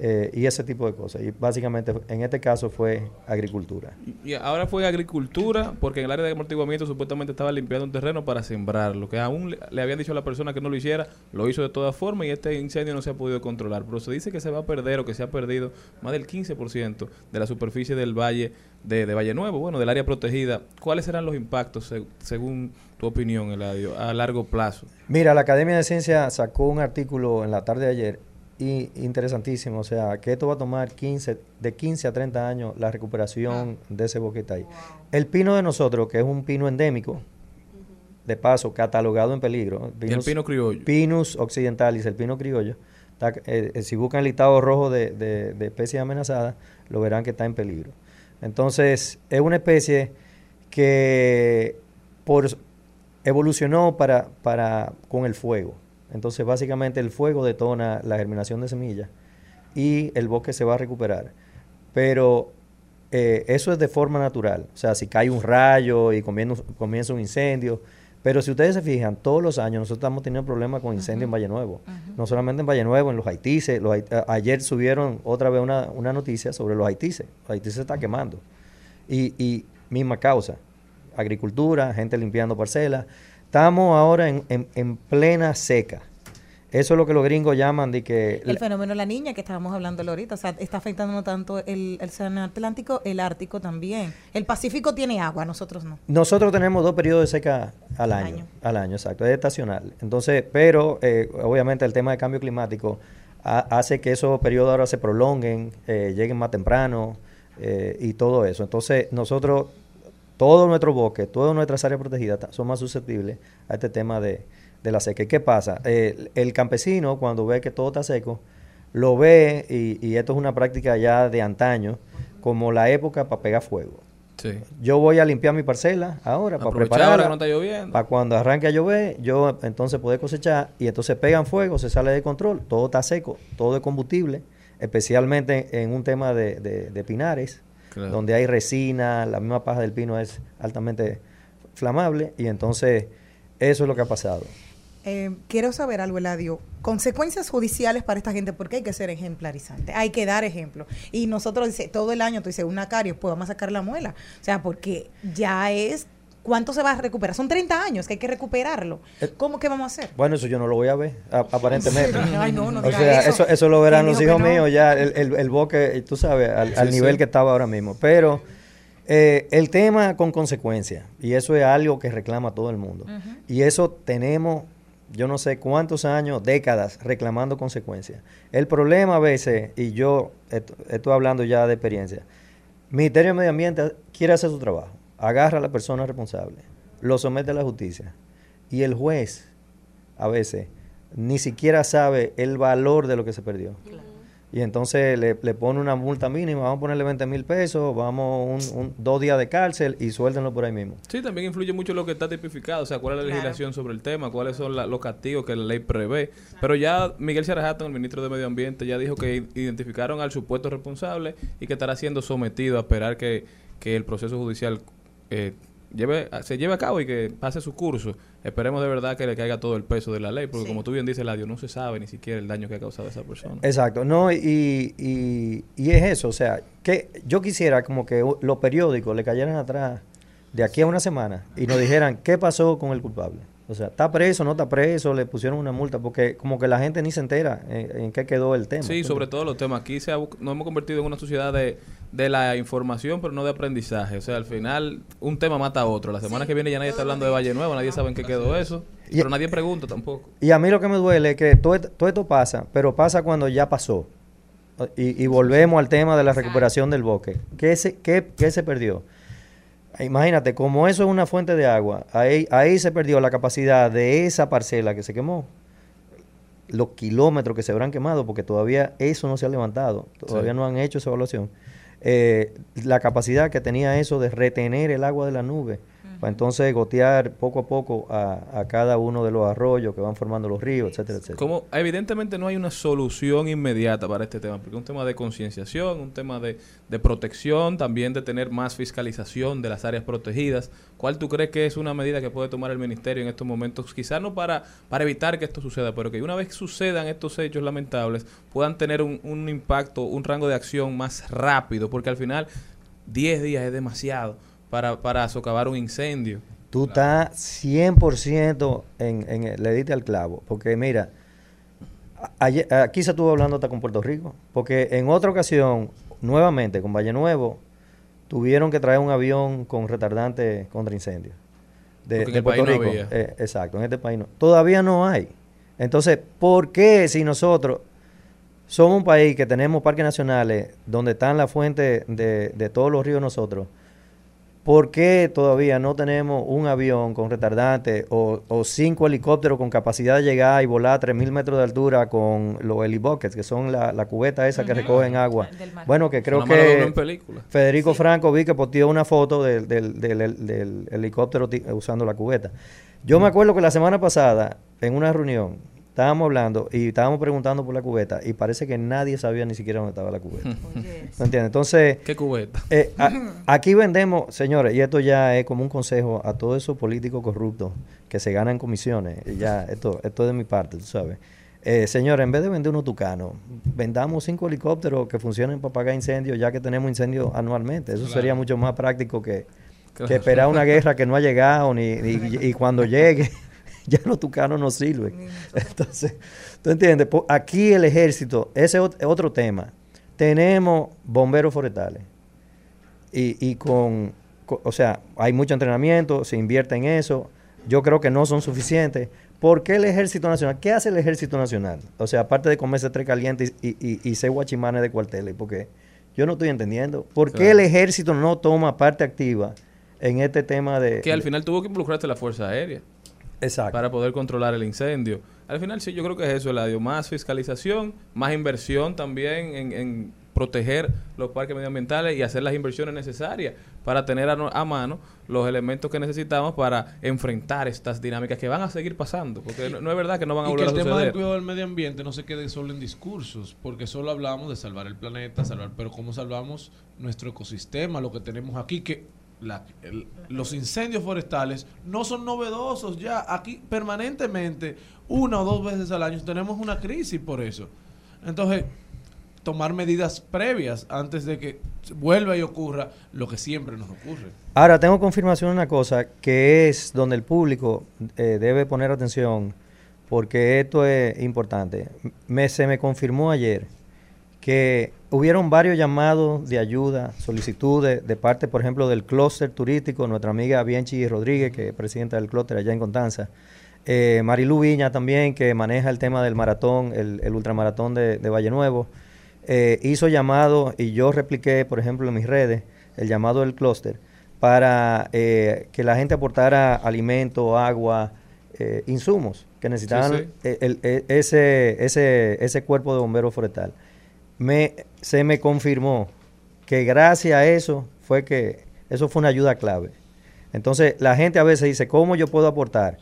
eh, y ese tipo de cosas. Y básicamente en este caso fue agricultura. Y ahora fue agricultura, porque en el área de amortiguamiento supuestamente estaba limpiando un terreno para sembrarlo, que aún le, le habían dicho a la persona que no lo hiciera, lo hizo de todas formas y este incendio no se ha podido controlar. Pero se dice que se va a perder o que se ha perdido más del 15% de la superficie del valle de, de Valle Nuevo, bueno, del área protegida. ¿Cuáles serán los impactos, seg- según tu opinión, Eladio, a largo plazo? Mira, la Academia de Ciencia sacó un artículo en la tarde de ayer y interesantísimo, o sea, que esto va a tomar 15, de 15 a 30 años la recuperación de ese boquete ahí. El pino de nosotros, que es un pino endémico, de paso, catalogado en peligro. Y el pino criollo. Pinus occidentalis, el pino criollo. está, eh, eh, si buscan el listado rojo de, de- de especies amenazadas, lo verán que está en peligro. Entonces, es una especie que por, evolucionó para, para, con el fuego. Entonces, básicamente, el fuego detona la germinación de semillas y el bosque se va a recuperar. Pero eh, eso es de forma natural. O sea, si cae un rayo y comienza, comienza un incendio. Pero si ustedes se fijan, todos los años nosotros estamos teniendo problemas con incendios en Valle Nuevo. No solamente en Valle Nuevo, en los haitises. Los, hait- a- ayer subieron otra vez una, una noticia sobre los haitises. Los haitises se está quemando. Y, y misma causa. Agricultura, gente limpiando parcelas. Estamos ahora en, en- en plena seca. Eso es lo que los gringos llaman de que... El fenómeno de la niña que estábamos hablando ahorita, o sea, está afectando no tanto el, el Océano Atlántico, el Ártico también. El Pacífico tiene agua, nosotros no. Nosotros tenemos dos periodos de seca al año, al año, exacto, es estacional. Entonces, pero eh, obviamente el tema de cambio climático ha- hace que esos periodos ahora se prolonguen, eh, lleguen más temprano eh, y todo eso. Entonces, nosotros, todo nuestro bosque, todas nuestras áreas protegidas son más susceptibles a este tema de, de la seca. ¿Y qué pasa? Eh, el campesino, cuando ve que todo está seco, lo ve, y, y esto es una práctica ya de antaño, como la época para pegar fuego. Sí. Yo voy a limpiar mi parcela ahora para prepararla. ahora que no está lloviendo. Para cuando arranque a llover, yo entonces poder cosechar y entonces pegan fuego, se sale de control, todo está seco, todo es combustible, especialmente en un tema de, de- de pinares, Claro. donde hay resina, la misma paja del pino es altamente flamable y entonces eso es lo que ha pasado. Eh, quiero saber algo, Eladio. Consecuencias judiciales para esta gente, porque hay que ser ejemplarizante, hay que dar ejemplo. Y nosotros dice, todo el año tú dices, una caries, pues vamos a sacar la muela. O sea, porque ya es, ¿cuánto se va a recuperar? Son 30 años que hay que recuperarlo. Eh, ¿Cómo que vamos a hacer? Bueno, eso yo no lo voy a ver, a- aparentemente. Ay, no, no o sea, eso. eso, eso lo verán ¿Quién los hijos no? míos ya, el, el, el bosque, tú sabes, al, nivel sí. que estaba ahora mismo. Pero eh, el tema con consecuencias, y eso es algo que reclama todo el mundo. Y eso tenemos, yo no sé cuántos años, décadas, reclamando consecuencias. El problema a veces, y yo esto- estoy hablando ya de experiencia, Ministerio de Medio Ambiente quiere hacer su trabajo, agarra a la persona responsable, lo somete a la justicia, y el juez a veces ni siquiera sabe el valor de lo que se perdió. Y entonces le, le pone una multa mínima, vamos a ponerle 20 mil pesos, vamos un, un- dos días de cárcel y suéltenlo por ahí mismo. Sí, también influye mucho lo que está tipificado, o sea, cuál es la Claro. legislación sobre el tema, cuáles son la- los castigos que la ley prevé. Pero ya Miguel Sarajato, el ministro de Medio Ambiente, ya dijo que identificaron al supuesto responsable y que estará siendo sometido a esperar que, que el proceso judicial eh, lleve, se lleve a cabo y que pase su curso. Esperemos de verdad que le caiga todo el peso de la ley, porque como tú bien dices, Ladio, no se sabe ni siquiera el daño que ha causado esa persona. Exacto, no, y, y, y es eso, o sea, que yo quisiera como que los periódicos le cayeran atrás de aquí a una semana y nos dijeran qué pasó con el culpable. O sea, está preso, no está preso, le pusieron una multa, porque como que la gente ni se entera en, en qué quedó el tema. Sí, sobre todo los temas. Aquí se ha nos hemos convertido en una sociedad de, de la información, pero no de aprendizaje. O sea, al final un tema mata a otro. La semana que viene ya nadie está hablando de Valle Nuevo, nadie sabe en qué quedó eso. Y- pero nadie pregunta tampoco. Y a mí lo que me duele es que todo, et- todo esto pasa, pero pasa cuando ya pasó. Y, y volvemos al tema de la recuperación del bosque. ¿Qué se, qué, qué se perdió? Imagínate, como eso es una fuente de agua, ahí, ahí se perdió la capacidad de esa parcela que se quemó. Los kilómetros que se habrán quemado, porque todavía eso no se ha levantado, todavía Sí. no han hecho esa evaluación. Eh, la capacidad que tenía eso de retener el agua de la nube, para entonces gotear poco a poco a, a cada uno de los arroyos que van formando los ríos, etcétera, etcétera. Como evidentemente no hay una solución inmediata para este tema, porque es un tema de concienciación, un tema de, de protección, también de tener más fiscalización de las áreas protegidas. ¿Cuál tú crees que es una medida que puede tomar el ministerio en estos momentos? Quizás no para, para evitar que esto suceda, pero que una vez sucedan estos hechos lamentables puedan tener un, un impacto, un rango de acción más rápido, porque al final 10 días es demasiado para, para socavar un incendio. Tú estás 100% en, en, le diste al clavo. Porque mira, ayer- aquí se estuvo hablando hasta con Puerto Rico. Porque en otra ocasión, nuevamente con Valle Nuevo, tuvieron que traer un avión con retardante contra incendios. De, Porque en de el Puerto país no Rico. había. Eh, exacto, en este país no. Todavía no hay. Entonces, ¿por qué si nosotros somos un país que tenemos parques nacionales donde están las fuentes de, de todos los ríos nosotros? ¿Por qué todavía no tenemos un avión con retardante o, o cinco helicópteros con capacidad de llegar y volar a 3.000 metros de altura con los helibuckets, que son la, la cubeta esa que recogen agua? Bueno, que creo que en película. Federico Franco vi que posteó una foto del, del- del- del- del helicóptero usando la cubeta. Yo me acuerdo que la semana pasada, en una reunión, estábamos hablando y estábamos preguntando por la cubeta y parece que nadie sabía ni siquiera dónde estaba la cubeta. ¿Me entiendes? Entonces, ¿Qué cubeta? eh, a- aquí vendemos, señores, y esto ya es como un consejo a todos esos políticos corruptos que se ganan comisiones. y Ya, esto, esto es de mi parte, tú sabes. Eh, señores, en vez de vender unos tucanos, vendamos cinco helicópteros que funcionen para apagar incendios, ya que tenemos incendios anualmente. Eso sería mucho más práctico que, Claro. que esperar una guerra que no ha llegado ni, ni- y cuando llegue ya los tucanos no sirven. Entonces, ¿tú entiendes? Aquí el ejército, ese es otro tema. Tenemos bomberos forestales. Y, y con, co- o sea, hay mucho entrenamiento, se invierte en eso. Yo creo que no son suficientes. ¿Por qué el Ejército Nacional? ¿Qué hace el Ejército Nacional? O sea, aparte de comerse tres calientes y, y, y ser guachimanes de cuarteles, porque yo no estoy entendiendo. ¿Por qué Claro. el Ejército no toma parte activa en este tema de... Que al final tuvo que involucrarse la Fuerza Aérea. Exacto. Para poder controlar el incendio. Al final sí, yo creo que es eso, Eladio. Más fiscalización, más inversión también en, en proteger los parques medioambientales y hacer las inversiones necesarias para tener a, no- a mano los elementos que necesitamos para enfrentar estas dinámicas que van a seguir pasando. Porque no, no es verdad que no van a y que volver el a tema del suceder. cuidado del medio ambiente no se quede solo en discursos, porque solo hablamos de salvar el planeta, salvar, pero cómo salvamos nuestro ecosistema, lo que tenemos aquí, que la- los incendios forestales no son novedosos ya, aquí permanentemente, una o dos veces al año tenemos una crisis por eso. Entonces, tomar medidas previas antes de que vuelva y ocurra lo que siempre nos ocurre. Ahora, tengo confirmación de una cosa, que es donde el público eh, debe poner atención, porque esto es importante. Me, se me confirmó ayer que hubieron varios llamados de ayuda, solicitudes de parte, por ejemplo, del clúster turístico, nuestra amiga Bianchi Rodríguez, que es presidenta del clúster allá en Constanza, eh, Marilu Viña también, que maneja el tema del maratón, el, el ultramaratón de, de Valle Nuevo, eh, hizo llamado y yo repliqué, por ejemplo, en mis redes, el llamado del clúster para eh, que la gente aportara alimento, agua, eh, insumos que necesitaban sí. el- ese, ese, ese cuerpo de bombero forestal. Me, se me confirmó que gracias a eso fue que eso fue una ayuda clave. Entonces la gente a veces dice, ¿cómo yo puedo aportar?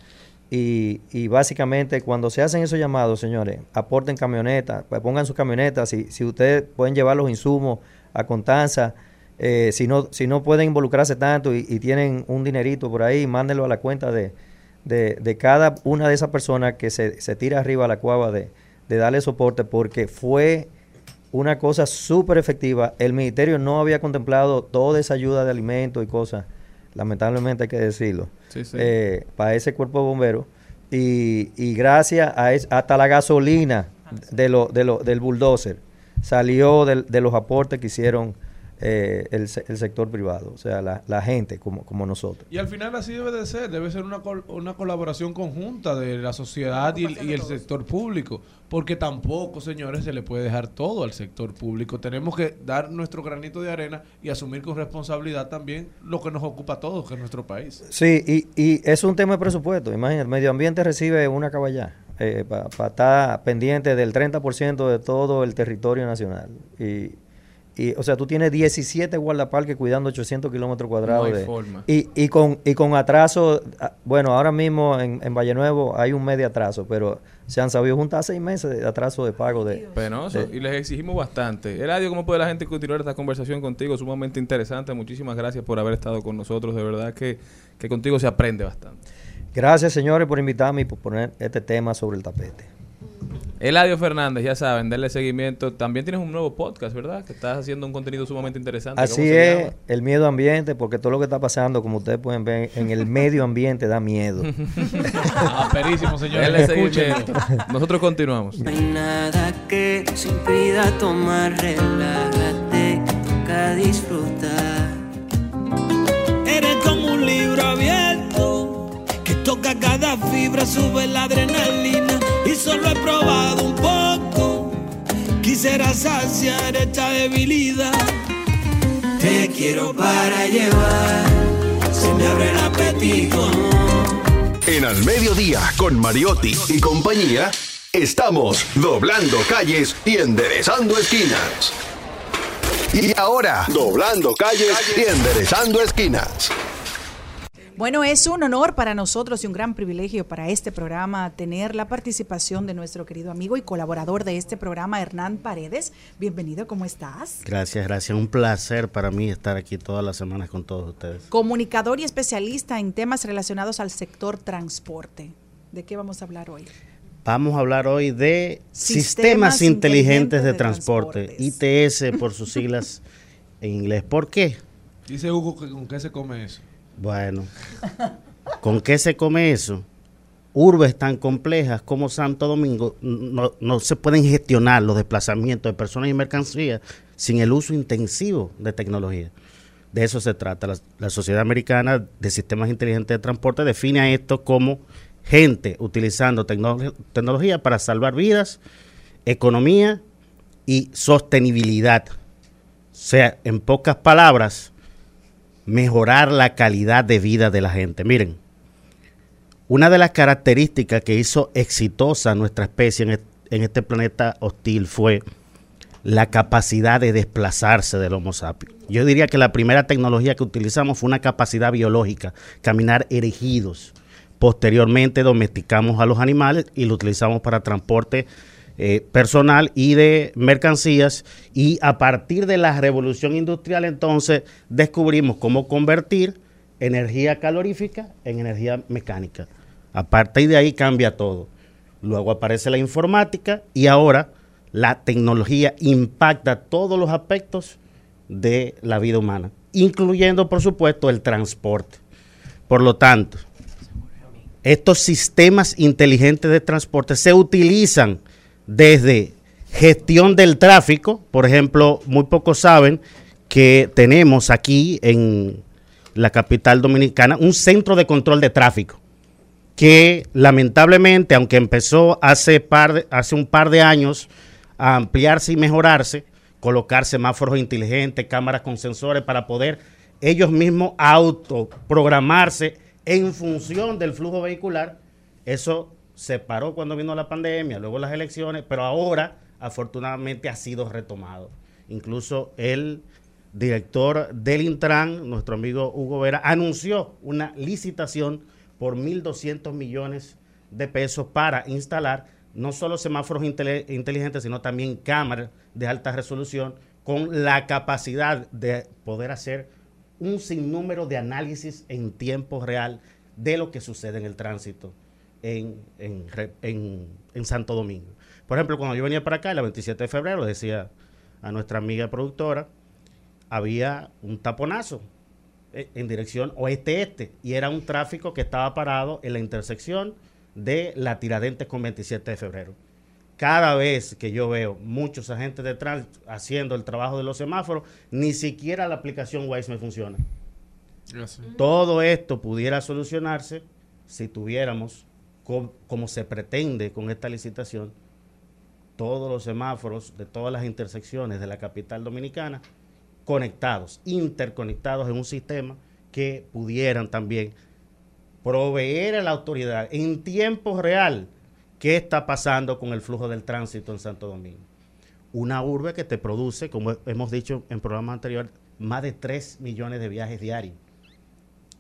Y, y básicamente cuando se hacen esos llamados, señores, aporten camionetas, pues pongan sus camionetas, si, si ustedes pueden llevar los insumos a Constanza, eh, si, no, si no pueden involucrarse tanto y, y tienen un dinerito por ahí, mándenlo a la cuenta de, de, de cada una de esas personas que se, se tira arriba a la cuava de, de darle soporte, porque fue una cosa súper efectiva. El ministerio no había contemplado toda esa ayuda de alimentos y cosas, lamentablemente hay que decirlo, Sí, sí. eh, para ese cuerpo de bomberos. Y, y gracias a es- hasta la gasolina de lo, de lo, del bulldozer salió del- de los aportes que hicieron eh, el, se- el sector privado, o sea, la, la gente como, como nosotros. Y al final así debe de ser, debe ser una, col- una colaboración conjunta de la sociedad y el, y el sector público, porque tampoco, señores, se le puede dejar todo al sector público. Tenemos que dar nuestro granito de arena y asumir con responsabilidad también lo que nos ocupa a todos, que es nuestro país. Sí, y, y es un tema de presupuesto. Imagínate, el medio ambiente recibe una caballá eh, para estar pendiente del 30% de todo el territorio nacional. Y, y, o sea, tú tienes 17 guardaparques cuidando 800 kilómetros cuadrados. No hay de- forma. Y, y, con, y con atraso, ah, bueno, ahora mismo en, en Valle Nuevo hay un medio atraso, pero se han sabido juntar seis meses de atraso de pago de... Penoso. de- Y les exigimos bastante. Eladio, ¿cómo puede la gente continuar esta conversación contigo? Sumamente interesante. Muchísimas gracias por haber estado con nosotros. De verdad que, que contigo se aprende bastante. Gracias, señores, por invitarme y por poner este tema sobre el tapete. Eladio Fernández, ya saben, darle seguimiento. También tienes un nuevo podcast, ¿verdad? Que estás haciendo un contenido sumamente interesante. ¿Cómo Así es, llama? el miedo ambiente, porque todo lo que está pasando, como ustedes pueden ver, en el medio ambiente da miedo. Ah, perísimo, señores. Seguimiento. Nosotros continuamos. No hay nada que se impida tomar, relájate, toca disfrutar. Eres como un libro abierto toca cada fibra, sube la adrenalina y solo he probado un poco. Quisiera saciar esta debilidad. Te quiero para llevar, se me abre el apetito. En Al Mediodía, con Mariotti y compañía, estamos doblando calles y enderezando esquinas. Y ahora, doblando calles y enderezando esquinas. Bueno, es un honor para nosotros y un gran privilegio para este programa tener la participación de nuestro querido amigo y colaborador de este programa, Hernán Paredes. Bienvenido, ¿cómo estás? Gracias, gracias. Un placer para mí estar aquí todas las semanas con todos ustedes. Comunicador y especialista en temas relacionados al sector transporte. ¿De qué vamos a hablar hoy? Vamos a hablar hoy de Sistemas sistemas, inteligentes, inteligentes de, de transporte, ITS por sus siglas en inglés. ¿Por qué? Dice Hugo que con qué se come eso. Bueno, ¿con qué se come eso? urbes tan complejas como Santo Domingo no, no se pueden gestionar los desplazamientos de personas y mercancías sin el uso intensivo de tecnología. De eso se trata. La, la Sociedad Americana de Sistemas Inteligentes de Transporte define a esto como gente utilizando tecno- tecnología para salvar vidas, economía y sostenibilidad. O sea, en pocas palabras, mejorar la calidad de vida de la gente. Miren, una de las características que hizo exitosa nuestra especie en, est- en este planeta hostil fue la capacidad de desplazarse del Homo sapiens. Yo diría que la primera tecnología que utilizamos fue una capacidad biológica, caminar erigidos. Posteriormente domesticamos a los animales y lo utilizamos para transporte eh, personal y de mercancías y a partir de la revolución industrial entonces descubrimos cómo convertir energía calorífica en energía mecánica. A partir de ahí cambia todo. Luego aparece la informática y ahora la tecnología impacta todos los aspectos de la vida humana, incluyendo por supuesto el transporte. Por lo tanto, estos sistemas inteligentes de transporte se utilizan desde gestión del tráfico, por ejemplo, muy pocos saben que tenemos aquí en la capital dominicana un centro de control de tráfico que lamentablemente, aunque empezó hace, par de- hace un par de años a ampliarse y mejorarse, colocar semáforos inteligentes, cámaras con sensores para poder ellos mismos autoprogramarse en función del flujo vehicular, eso se paró cuando vino la pandemia, luego las elecciones, pero ahora afortunadamente ha sido retomado. Incluso el director del Intran, nuestro amigo Hugo Vera, anunció una licitación por 1.200 millones de pesos para instalar no solo semáforos inteligentes, sino también cámaras de alta resolución con la capacidad de poder hacer un sinnúmero de análisis en tiempo real de lo que sucede en el tránsito en, en en- en Santo Domingo. Por ejemplo, cuando yo venía para acá, el 27 de febrero, decía a nuestra amiga productora, había un taponazo eh, en dirección oeste-este y era un tráfico que estaba parado en la intersección de la Tiradentes con 27 de febrero. Cada vez que yo veo muchos agentes de tránsito haciendo el trabajo de los semáforos, ni siquiera la aplicación Waze me funciona. Todo esto pudiera solucionarse si tuviéramos, co- como se pretende con esta licitación, todos los semáforos de todas las intersecciones de la capital dominicana conectados, interconectados en un sistema que pudieran también proveer a la autoridad en tiempo real qué está pasando con el flujo del tránsito en Santo Domingo. Una urbe que te produce, como hemos dicho en programas anteriores, más de 3 millones de viajes diarios.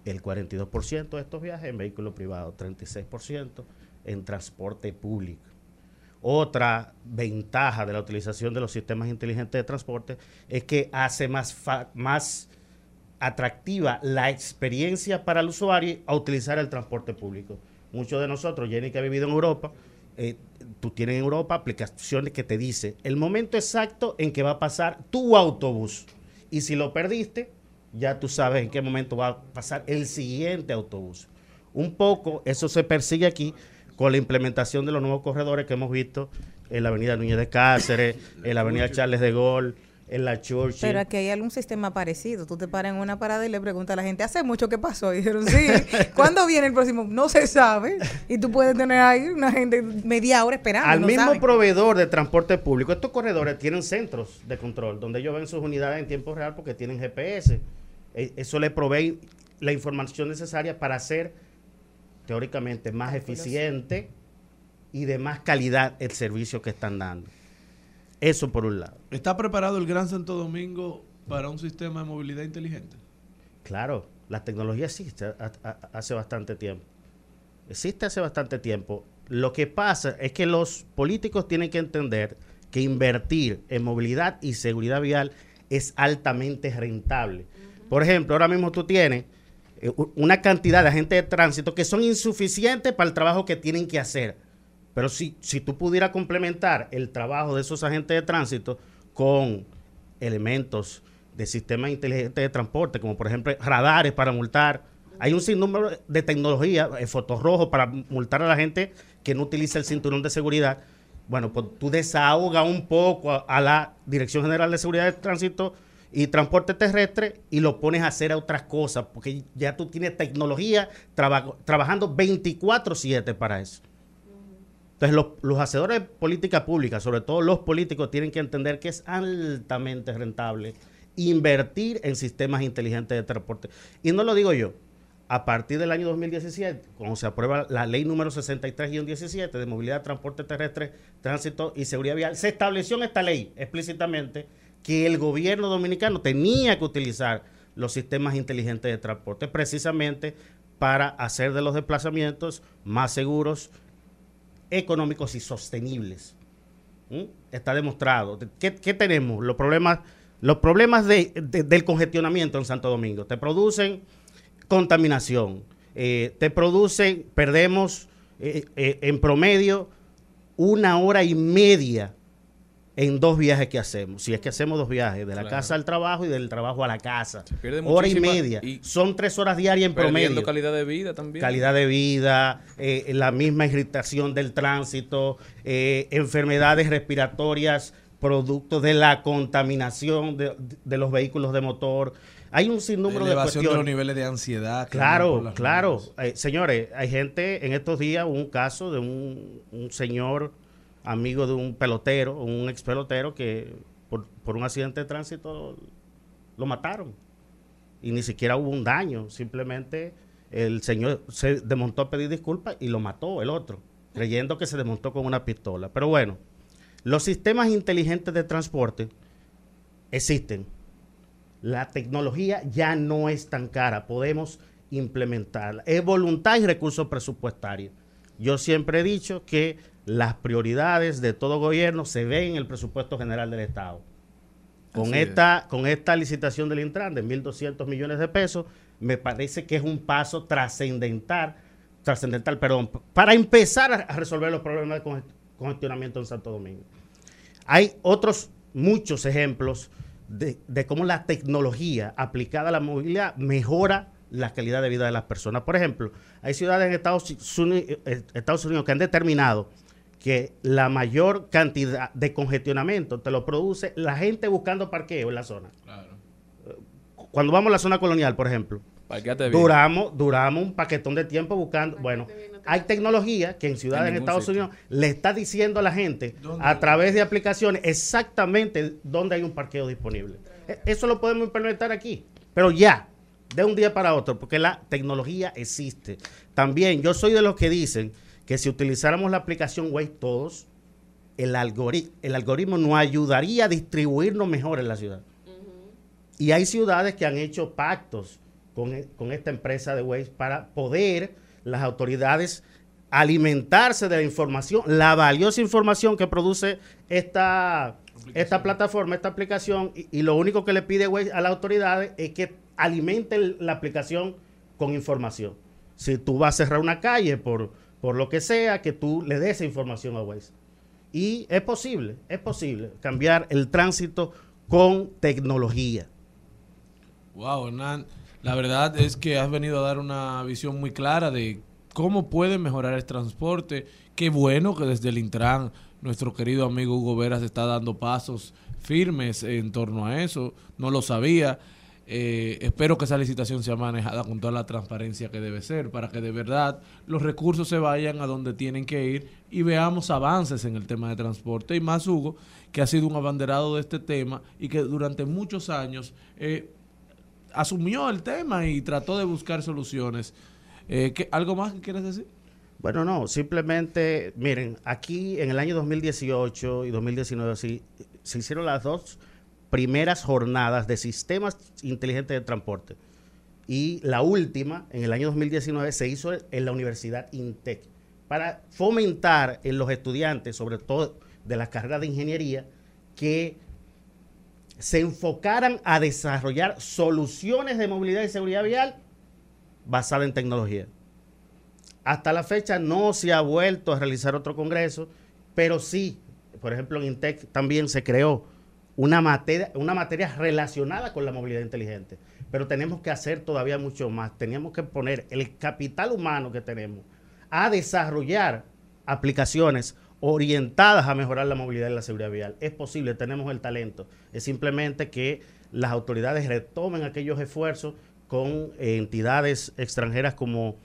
El 42% de estos viajes en vehículo privado, 36% en transporte público. Otra ventaja de la utilización de los sistemas inteligentes de transporte es que hace más, más atractiva la experiencia para el usuario a utilizar el transporte público. Muchos de nosotros, Jenny que ha vivido en Europa, eh, tú tienes en Europa aplicaciones que te dice el momento exacto en que va a pasar tu autobús. Y si lo perdiste, ya tú sabes en qué momento va a pasar el siguiente autobús. Un poco eso se persigue aquí con la implementación de los nuevos corredores que hemos visto en la avenida Núñez de Cáceres, en la avenida Charles de Gaulle, en la Churchill. Pero aquí hay algún sistema parecido. Tú te paras en una parada y le preguntas a la gente, ¿hace mucho que pasó? Y dijeron, sí. ¿Cuándo viene el próximo? No se sabe. Y tú puedes tener ahí una gente media hora esperando. Al no mismo saben. proveedor de transporte público, estos corredores tienen centros de control donde ellos ven sus unidades en tiempo real porque tienen GPS. E- Eso le provee la información necesaria para hacer teóricamente más eficiente y de más calidad el servicio que están dando. Eso por un lado. ¿Está preparado el Gran Santo Domingo para un sistema de movilidad inteligente? Claro, la tecnología existe hace bastante tiempo. Existe hace bastante tiempo. Lo que pasa es que los políticos tienen que entender que invertir en movilidad y seguridad vial es altamente rentable. Por ejemplo, ahora mismo tú tienes eh, una cantidad de agentes de tránsito que son insuficientes para el trabajo que tienen que hacer. Pero si, si tú pudieras complementar el trabajo de esos agentes de tránsito con elementos de sistemas inteligentes de transporte, como por ejemplo radares para multar Hay un sinnúmero de tecnología, eh, fotorrojo para multar a la gente que no utiliza el cinturón de seguridad. Bueno, pues tú desahoga un poco a, la Dirección General de Seguridad de Tránsito y Transporte Terrestre y lo pones a hacer otras cosas, porque ya tú tienes tecnología traba- trabajando 24/7 para eso. Entonces, los, los hacedores de política pública, sobre todo los políticos, tienen que entender que es altamente rentable invertir en sistemas inteligentes de transporte. Y no lo digo yo. A partir del año 2017, cuando se aprueba la ley número 63-17 de movilidad, transporte terrestre, tránsito y seguridad vial, se estableció en esta ley explícitamente que el gobierno dominicano tenía que utilizar los sistemas inteligentes de transporte precisamente para hacer de los desplazamientos más seguros, económicos y sostenibles. ¿Mm? Está demostrado. ¿Qué, qué tenemos? Los problemas, los problemas de- de- del congestionamiento en Santo Domingo. Te producen contaminación, eh, te producen, perdemos eh, eh, en promedio una hora y media en dos viajes que hacemos. Si es que hacemos dos viajes, de la Claro. casa al trabajo y del trabajo a la casa. pierde Hora y media. y Son tres horas diarias en Perdiendo promedio calidad de vida también. calidad de vida, eh, la misma irritación del tránsito, eh, enfermedades respiratorias, producto de la contaminación de, de los vehículos de motor. Hay un sinnúmero de elevación de, cuestiones. los niveles de ansiedad. Claro, claro. Eh, señores, hay gente, en estos días hubo un caso de un, un señor amigo de un pelotero, un ex pelotero que por, un accidente de tránsito lo mataron. Y ni siquiera hubo un daño, simplemente el señor se desmontó a pedir disculpas y lo mató el otro, creyendo que se desmontó con una pistola. Pero bueno, los sistemas inteligentes de transporte existen. La tecnología ya no es tan cara, podemos implementarla. Es voluntad y recursos presupuestarios. Yo siempre he dicho que las prioridades de todo gobierno se ven en el presupuesto general del Estado. Con Así es. esta, con esta licitación del Intran de 1.200 millones de pesos, me parece que es un paso trascendental, trascendental, perdón, para empezar a resolver los problemas de conge- congestionamiento en Santo Domingo. Hay otros muchos ejemplos de, de cómo la tecnología aplicada a la movilidad mejora la calidad de vida de las personas. Por ejemplo, hay ciudades en Estados Unidos, Estados Unidos que han determinado que la mayor cantidad de congestionamiento te lo produce la gente buscando parqueo en la zona. Cuando vamos a la zona colonial, por ejemplo, bien. duramos, duramos un paquetón de tiempo buscando. Bueno, hay tecnología que en ciudades En Estados sitio. Unidos le está diciendo a la gente a través de aplicaciones exactamente dónde hay un parqueo disponible. E- Eso lo podemos implementar aquí, pero ya, de un día para otro, porque la tecnología existe. También yo soy de los que dicen que si utilizáramos la aplicación Waze todos, el, algori- el algoritmo nos ayudaría a distribuirnos mejor en la ciudad. Y hay ciudades que han hecho pactos con, e- con esta empresa de Waze para poder las autoridades alimentarse de la información, la valiosa información que produce esta, esta plataforma, esta aplicación, y, y lo único que le pide Waze a las autoridades es que alimenten la aplicación con información. Si tú vas a cerrar una calle por, por lo que sea, que tú le des información a Waze. Y es posible, es posible cambiar el tránsito con tecnología. Wow, Hernán, la verdad es que has venido a dar una visión muy clara de cómo puede mejorar el transporte. Qué bueno que desde el Intran nuestro querido amigo Hugo Veras está dando pasos firmes en torno a eso. No lo sabía. Eh, espero que esa licitación sea manejada con toda la transparencia que debe ser para que de verdad los recursos se vayan a donde tienen que ir y veamos avances en el tema de transporte. Y más Hugo, que ha sido un abanderado de este tema y que durante muchos años eh, asumió el tema y trató de buscar soluciones. Eh, ¿qué- ¿Algo más que quieres decir? Bueno, no, simplemente, miren, aquí en el año 2018 y 2019 sí, se hicieron las dos primeras jornadas de sistemas inteligentes de transporte. Y la última, en el año 2019, se hizo en la Universidad INTEC para fomentar en los estudiantes, sobre todo de las carreras de ingeniería, que se enfocaran a desarrollar soluciones de movilidad y seguridad vial basadas en tecnología. Hasta la fecha no se ha vuelto a realizar otro congreso, pero sí, por ejemplo, en INTEC también se creó una materia, una materia relacionada con la movilidad inteligente. Pero tenemos que hacer todavía mucho más. Teníamos que poner el capital humano que tenemos a desarrollar aplicaciones orientadas a mejorar la movilidad y la seguridad vial. Es posible, tenemos el talento. Es simplemente que las autoridades retomen aquellos esfuerzos con eh, entidades extranjeras como,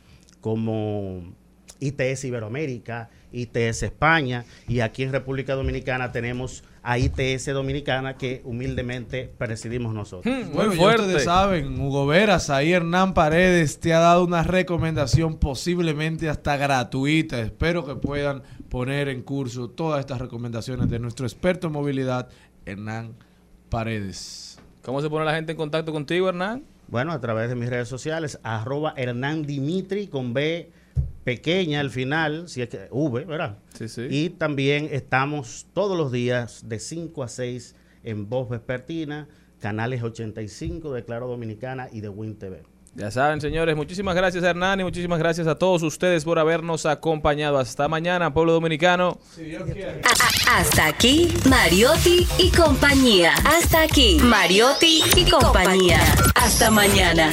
como ITS Iberoamérica, ITS España y aquí en República Dominicana tenemos a ITS Dominicana que humildemente presidimos nosotros. Bueno, ya ustedes saben, Hugo Veras, ahí Hernán Paredes te ha dado una recomendación posiblemente hasta gratuita. Espero que puedan poner en curso todas estas recomendaciones de nuestro experto en movilidad, Hernán Paredes. ¿Cómo se pone la gente en contacto contigo, Hernán? Bueno, a través de mis redes sociales, arroba Hernán Dimitri con B pequeña al final, si es que V, ¿verdad? Sí, sí. Y también estamos todos los días de 5 a 6 en Voz Vespertina, canales 85 de Claro Dominicana y de Win TV. Ya saben, señores, muchísimas gracias Hernán y muchísimas gracias a todos ustedes por habernos acompañado. Hasta mañana, pueblo dominicano. Hasta aquí, Mariotti y compañía. Hasta aquí, Mariotti y compañía. Hasta mañana.